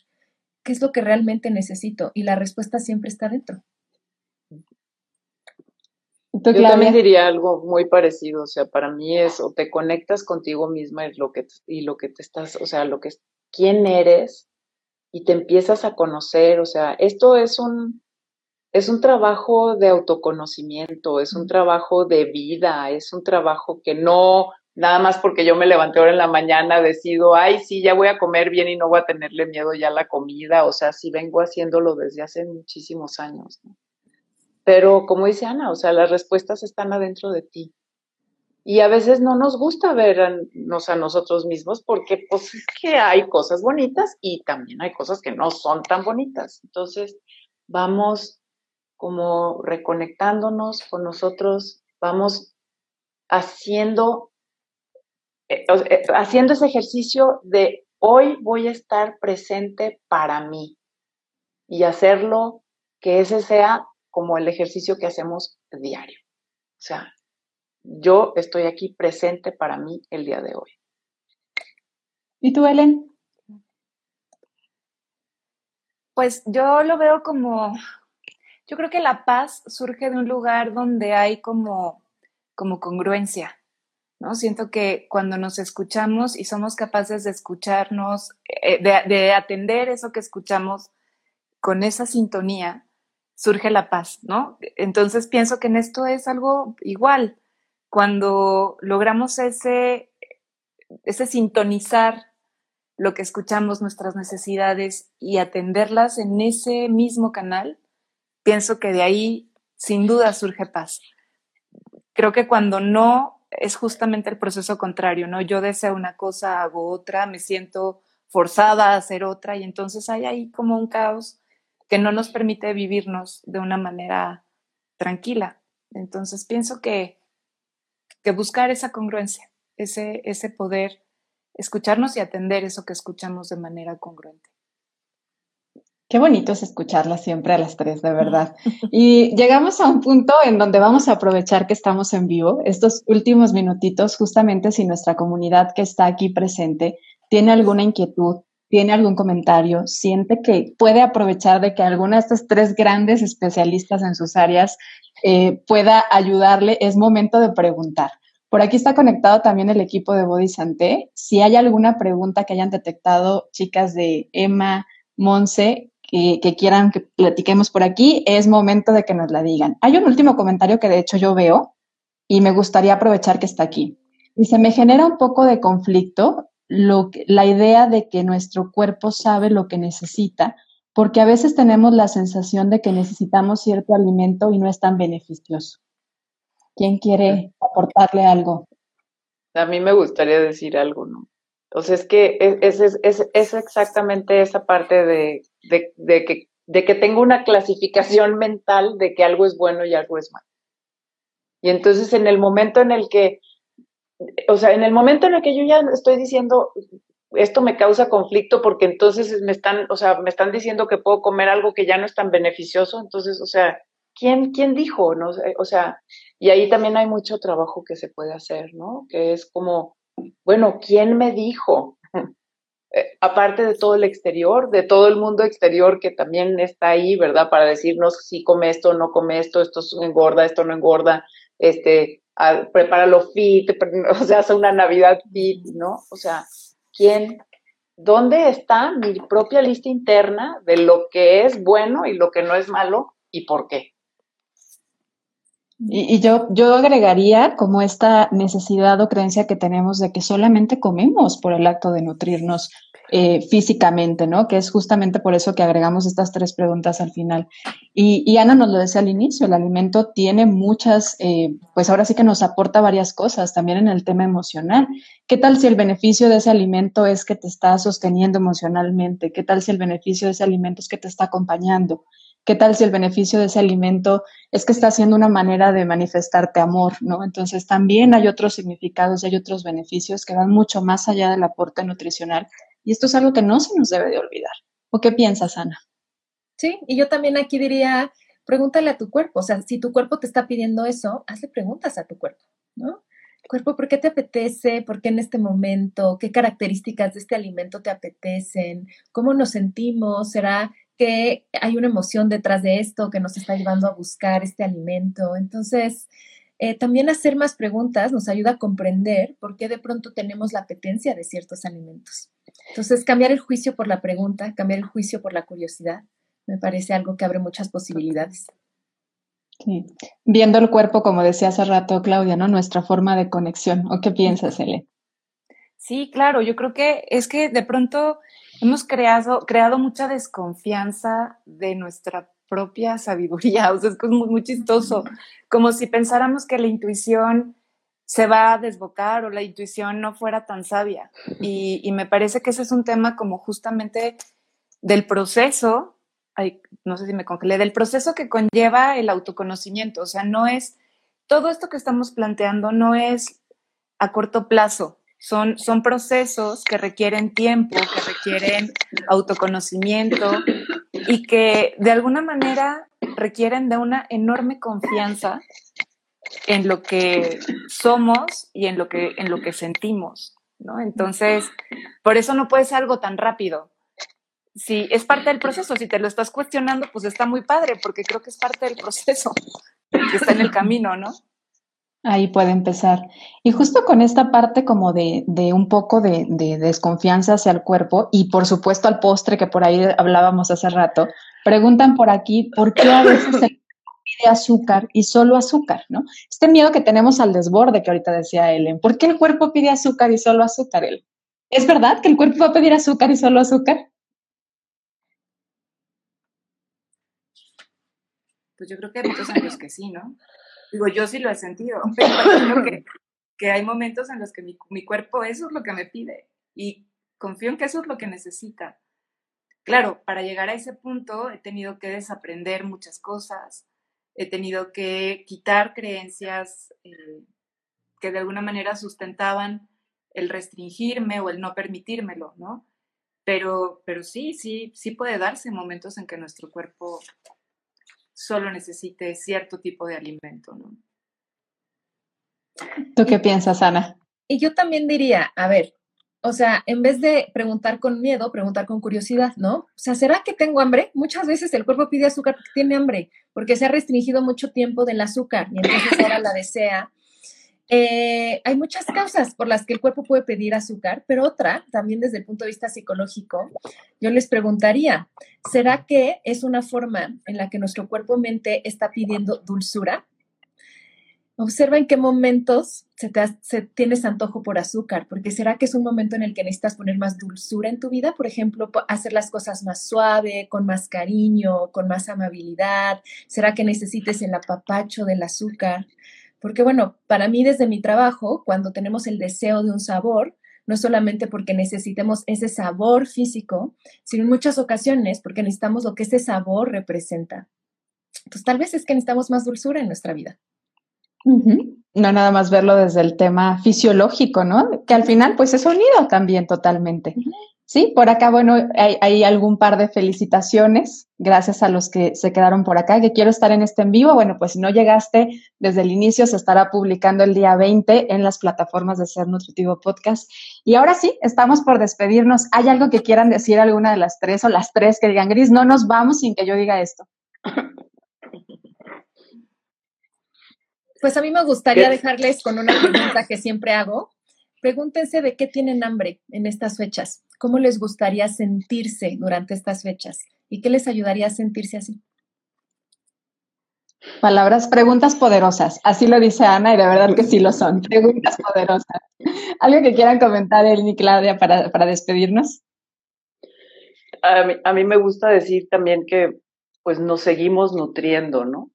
qué es lo que realmente necesito. Y la respuesta siempre está dentro. Yo también diría algo muy parecido, o sea, para mí es o te conectas contigo misma y lo que y lo que te estás, o sea, lo que quién eres y te empiezas a conocer, o sea, esto es un es un trabajo de autoconocimiento, es un trabajo de vida, es un trabajo que no, nada más porque yo me levanté ahora en la mañana, decido, ay, sí, ya voy a comer bien y no voy a tenerle miedo ya a la comida, o sea, sí vengo haciéndolo desde hace muchísimos años. ¿no? Pero como dice Ana, o sea, las respuestas están adentro de ti. Y a veces no nos gusta vernos a nosotros mismos porque pues es que hay cosas bonitas y también hay cosas que no son tan bonitas. Entonces, vamos como reconectándonos con nosotros, vamos haciendo, eh, eh, haciendo ese ejercicio de hoy voy a estar presente para mí y hacerlo que ese sea como el ejercicio que hacemos diario. O sea, yo estoy aquí presente para mí el día de hoy. ¿Y tú, Ellen? Pues yo lo veo como, yo creo que la paz surge de un lugar donde hay como, como congruencia, ¿no? Siento que cuando nos escuchamos y somos capaces de escucharnos, eh, de, atender eso que escuchamos con esa sintonía, surge la paz, ¿no? Entonces pienso que en esto es algo igual. Cuando logramos ese, ese sintonizar lo que escuchamos, nuestras necesidades y atenderlas en ese mismo canal, pienso que de ahí sin duda surge paz. Creo que cuando no es justamente el proceso contrario, ¿no? Yo deseo una cosa, hago otra, me siento forzada a hacer otra y entonces hay ahí como un caos que no nos permite vivirnos de una manera tranquila. Entonces pienso que, que buscar esa congruencia, ese, ese poder escucharnos y atender eso que escuchamos de manera congruente. Qué bonito es escucharla siempre a las tres, de verdad. Y llegamos a un punto en donde vamos a aprovechar que estamos en vivo, estos últimos minutitos, justamente si nuestra comunidad que está aquí presente tiene alguna inquietud, tiene algún comentario, siente que puede aprovechar de que alguna de estas tres grandes especialistas en sus áreas eh, pueda ayudarle, es momento de preguntar. Por aquí está conectado también el equipo de Body Santé. Si hay alguna pregunta que hayan detectado, chicas de Emma, Monse, que, que, quieran que platiquemos por aquí, es momento de que nos la digan. Hay un último comentario que de hecho yo veo y me gustaría aprovechar que está aquí. Y se me genera un poco de conflicto lo la idea de que nuestro cuerpo sabe lo que necesita, porque a veces tenemos la sensación de que necesitamos cierto alimento y no es tan beneficioso. ¿Quién quiere aportarle algo? A mí me gustaría decir algo, ¿no? O sea, es que es, es, es, es exactamente esa parte de, de, de, que, de que tengo una clasificación mental de que algo es bueno y algo es malo. Y entonces en el momento en el que, o sea, en el momento en el que yo ya estoy diciendo, esto me causa conflicto porque entonces me están, o sea, me están diciendo que puedo comer algo que ya no es tan beneficioso, entonces, o sea, ¿quién, quién dijo? No? O sea, y ahí también hay mucho trabajo que se puede hacer, ¿no? Que es como, bueno, ¿quién me dijo? Eh, aparte de todo el exterior, de todo el mundo exterior que también está ahí, ¿verdad? Para decirnos si come esto, no come esto, esto engorda, esto no engorda, este, prepara lo fit, o sea, hace una Navidad fit, ¿no? O sea, ¿quién? ¿Dónde está mi propia lista interna de lo que es bueno y lo que no es malo y por qué? Y, yo, yo agregaría como esta necesidad o creencia que tenemos de que solamente comemos por el acto de nutrirnos eh, físicamente, ¿no? Que es justamente por eso que agregamos estas tres preguntas al final. Y, Ana nos lo decía al inicio, el alimento tiene muchas, eh, pues ahora sí que nos aporta varias cosas, también en el tema emocional. ¿Qué tal si el beneficio de ese alimento es que te está sosteniendo emocionalmente? ¿Qué tal si el beneficio de ese alimento es que te está acompañando? ¿Qué tal si el beneficio de ese alimento es que está siendo una manera de manifestarte amor, ¿no? Entonces también hay otros significados y hay otros beneficios que van mucho más allá del aporte nutricional. Y esto es algo que no se nos debe de olvidar. ¿O qué piensas, Ana? Sí, y yo también aquí diría, pregúntale a tu cuerpo. O sea, si tu cuerpo te está pidiendo eso, hazle preguntas a tu cuerpo, ¿no? Cuerpo, ¿por qué te apetece? ¿Por qué en este momento? ¿Qué características de este alimento te apetecen? ¿Cómo nos sentimos? ¿Será que hay una emoción detrás de esto que nos está llevando a buscar este alimento. Entonces, eh, también hacer más preguntas nos ayuda a comprender por qué de pronto tenemos la apetencia de ciertos alimentos. Entonces, cambiar el juicio por la pregunta, cambiar el juicio por la curiosidad, me parece algo que abre muchas posibilidades. Sí. Viendo el cuerpo, como decía hace rato Claudia, ¿no? Nuestra forma de conexión. ¿O qué piensas, Ele? Sí, claro, yo creo que es que de pronto hemos creado, creado mucha desconfianza de nuestra propia sabiduría. O sea, es muy, muy chistoso. Como si pensáramos que la intuición se va a desbocar o la intuición no fuera tan sabia. Y, me parece que ese es un tema como justamente del proceso, no sé si me congelé, del proceso que conlleva el autoconocimiento. O sea, no es, todo esto que estamos planteando no es a corto plazo, Son, son procesos que requieren tiempo, que requieren autoconocimiento y que de alguna manera requieren de una enorme confianza en lo que somos y en lo que, en lo que sentimos, ¿no? Entonces, por eso no puede ser algo tan rápido. Si es parte del proceso, si te lo estás cuestionando, pues está muy padre, porque creo que es parte del proceso, que está en el camino, ¿no? Ahí puede empezar. Y justo con esta parte como de, de un poco de, de, desconfianza hacia el cuerpo y por supuesto al postre que por ahí hablábamos hace rato, preguntan por aquí por qué a veces el pide azúcar y solo azúcar, ¿no? Este miedo que tenemos al desborde que ahorita decía Ellen, ¿por qué el cuerpo pide azúcar y solo azúcar? ¿Es verdad que el cuerpo va a pedir azúcar y solo azúcar? Pues yo creo que hay muchos años que sí, ¿no? Digo, yo sí lo he sentido, pero que, que hay momentos en los que mi, mi, cuerpo eso es lo que me pide y confío en que eso es lo que necesita. Claro, para llegar a ese punto he tenido que desaprender muchas cosas, he tenido que quitar creencias eh, que de alguna manera sustentaban el restringirme o el no permitírmelo, ¿no? Pero, pero sí, sí, sí puede darse momentos en que nuestro cuerpo solo necesite cierto tipo de alimento, ¿no? ¿Tú qué piensas, Ana? Y yo también diría, a ver, o sea, en vez de preguntar con miedo, preguntar con curiosidad, ¿no? O sea, ¿será que tengo hambre? Muchas veces el cuerpo pide azúcar porque tiene hambre, porque se ha restringido mucho tiempo del azúcar y entonces ahora la desea. Eh, hay muchas causas por las que el cuerpo puede pedir azúcar, pero otra, también desde el punto de vista psicológico, yo les preguntaría, ¿será que es una forma en la que nuestro cuerpo-mente está pidiendo dulzura? Observa en qué momentos se, tienes antojo por azúcar, porque será que es un momento en el que necesitas poner más dulzura en tu vida, por ejemplo, hacer las cosas más suave, con más cariño, con más amabilidad. ¿Será que necesites el apapacho del azúcar? Porque bueno, para mí desde mi trabajo, cuando tenemos el deseo de un sabor, no solamente porque necesitemos ese sabor físico, sino en muchas ocasiones porque necesitamos lo que ese sabor representa. Entonces, tal vez es que necesitamos más dulzura en nuestra vida. No nada más verlo desde el tema fisiológico, ¿no? Que al final, pues es unido también totalmente. Sí, por acá, bueno, hay, algún par de felicitaciones, gracias a los que se quedaron por acá, que quiero estar en este en vivo. Bueno, pues si no llegaste desde el inicio, se estará publicando el día 20 en las plataformas de Ser Nutritivo Podcast. Y ahora sí, estamos por despedirnos. ¿Hay algo que quieran decir alguna de las tres o las tres que digan, Gris, no nos vamos sin que yo diga esto? Pues a mí me gustaría dejarles con una pregunta que siempre hago. Pregúntense de qué tienen hambre en estas fechas cómo les gustaría sentirse durante estas fechas y qué les ayudaría a sentirse así. Palabras, preguntas poderosas. Así lo dice Ana y de verdad que sí lo son. Preguntas poderosas. ¿Algo que quieran comentar, Elni Claudia, para, para despedirnos? A mí, a mí me gusta decir también que pues nos seguimos nutriendo, ¿no?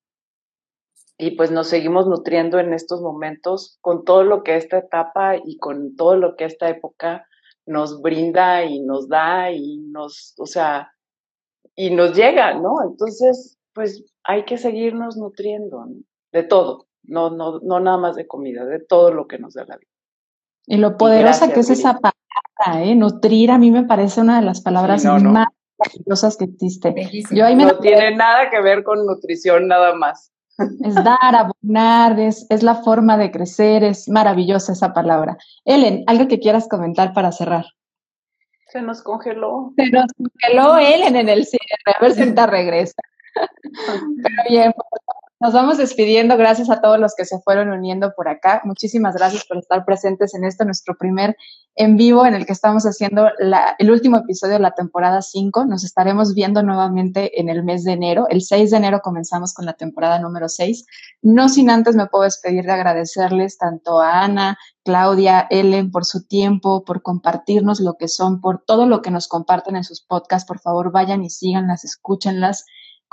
Y pues nos seguimos nutriendo en estos momentos con todo lo que esta etapa y con todo lo que esta época nos brinda y nos da y nos, o sea, y nos llega, ¿no? Entonces, pues hay que seguirnos nutriendo de todo, no, no, no nada más de comida, de todo lo que nos da la vida. Y lo poderosa que es esa palabra, ¿eh? Nutrir a mí me parece una de las palabras más maravillosas que existe. Yo ahí no tiene nada que ver con nutrición, nada más. Es dar, abonar, es, es, la forma de crecer, es maravillosa esa palabra. Ellen, ¿algo que quieras comentar para cerrar? Se nos congeló. Se nos congeló Ellen en el cierre, a ver si ahorita regresa. Pero bien, nos vamos despidiendo. Gracias a todos los que se fueron uniendo por acá. Muchísimas gracias por estar presentes en este, nuestro primer en vivo en el que estamos haciendo la, el último episodio de la temporada 5. Nos estaremos viendo nuevamente en el mes de enero. El 6 de enero comenzamos con la temporada número 6. No sin antes me puedo despedir de agradecerles tanto a Ana, Claudia, Ellen por su tiempo, por compartirnos lo que son, por todo lo que nos comparten en sus podcasts. Por favor, vayan y síganlas, escúchenlas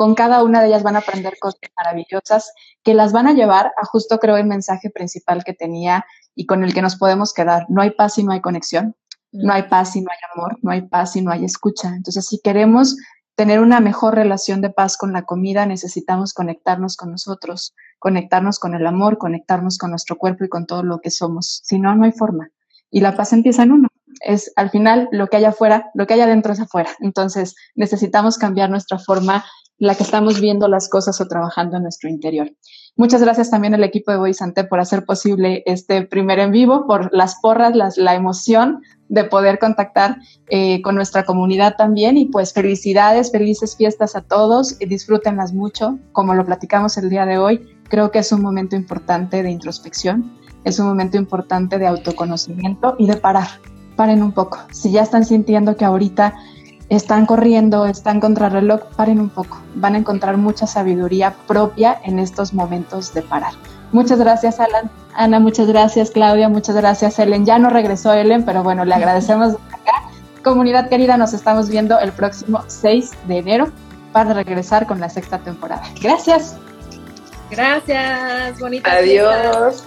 con cada una de ellas van a aprender cosas maravillosas que las van a llevar a justo creo el mensaje principal que tenía y con el que nos podemos quedar. No hay paz y no hay conexión, no hay paz y no hay amor, no hay paz y no hay escucha. Entonces, si queremos tener una mejor relación de paz con la comida, necesitamos conectarnos con nosotros, conectarnos con el amor, conectarnos con nuestro cuerpo y con todo lo que somos. Si no, no hay forma. y la paz empieza en uno. Es al final lo que hay afuera, lo que hay adentro es afuera. Entonces necesitamos cambiar nuestra forma, la que estamos viendo las cosas o trabajando en nuestro interior. Muchas gracias también al equipo de Boisante por hacer posible este primer en vivo, por las porras, las, la emoción de poder contactar eh, con nuestra comunidad también. Y pues felicidades, felices fiestas a todos, y disfrútenlas mucho. Como lo platicamos el día de hoy, creo que es un momento importante de introspección, es un momento importante de autoconocimiento y de parar. Paren un poco. Si ya están sintiendo que ahorita están corriendo, están contra reloj, paren un poco. Van a encontrar mucha sabiduría propia en estos momentos de parar. Muchas gracias, Alan. Ana, muchas gracias, Claudia, muchas gracias, Ellen. Ya no regresó Ellen, pero bueno, le agradecemos acá. Comunidad querida, nos estamos viendo el próximo 6 de enero para regresar con la sexta temporada. Gracias. Gracias, bonita. Adiós.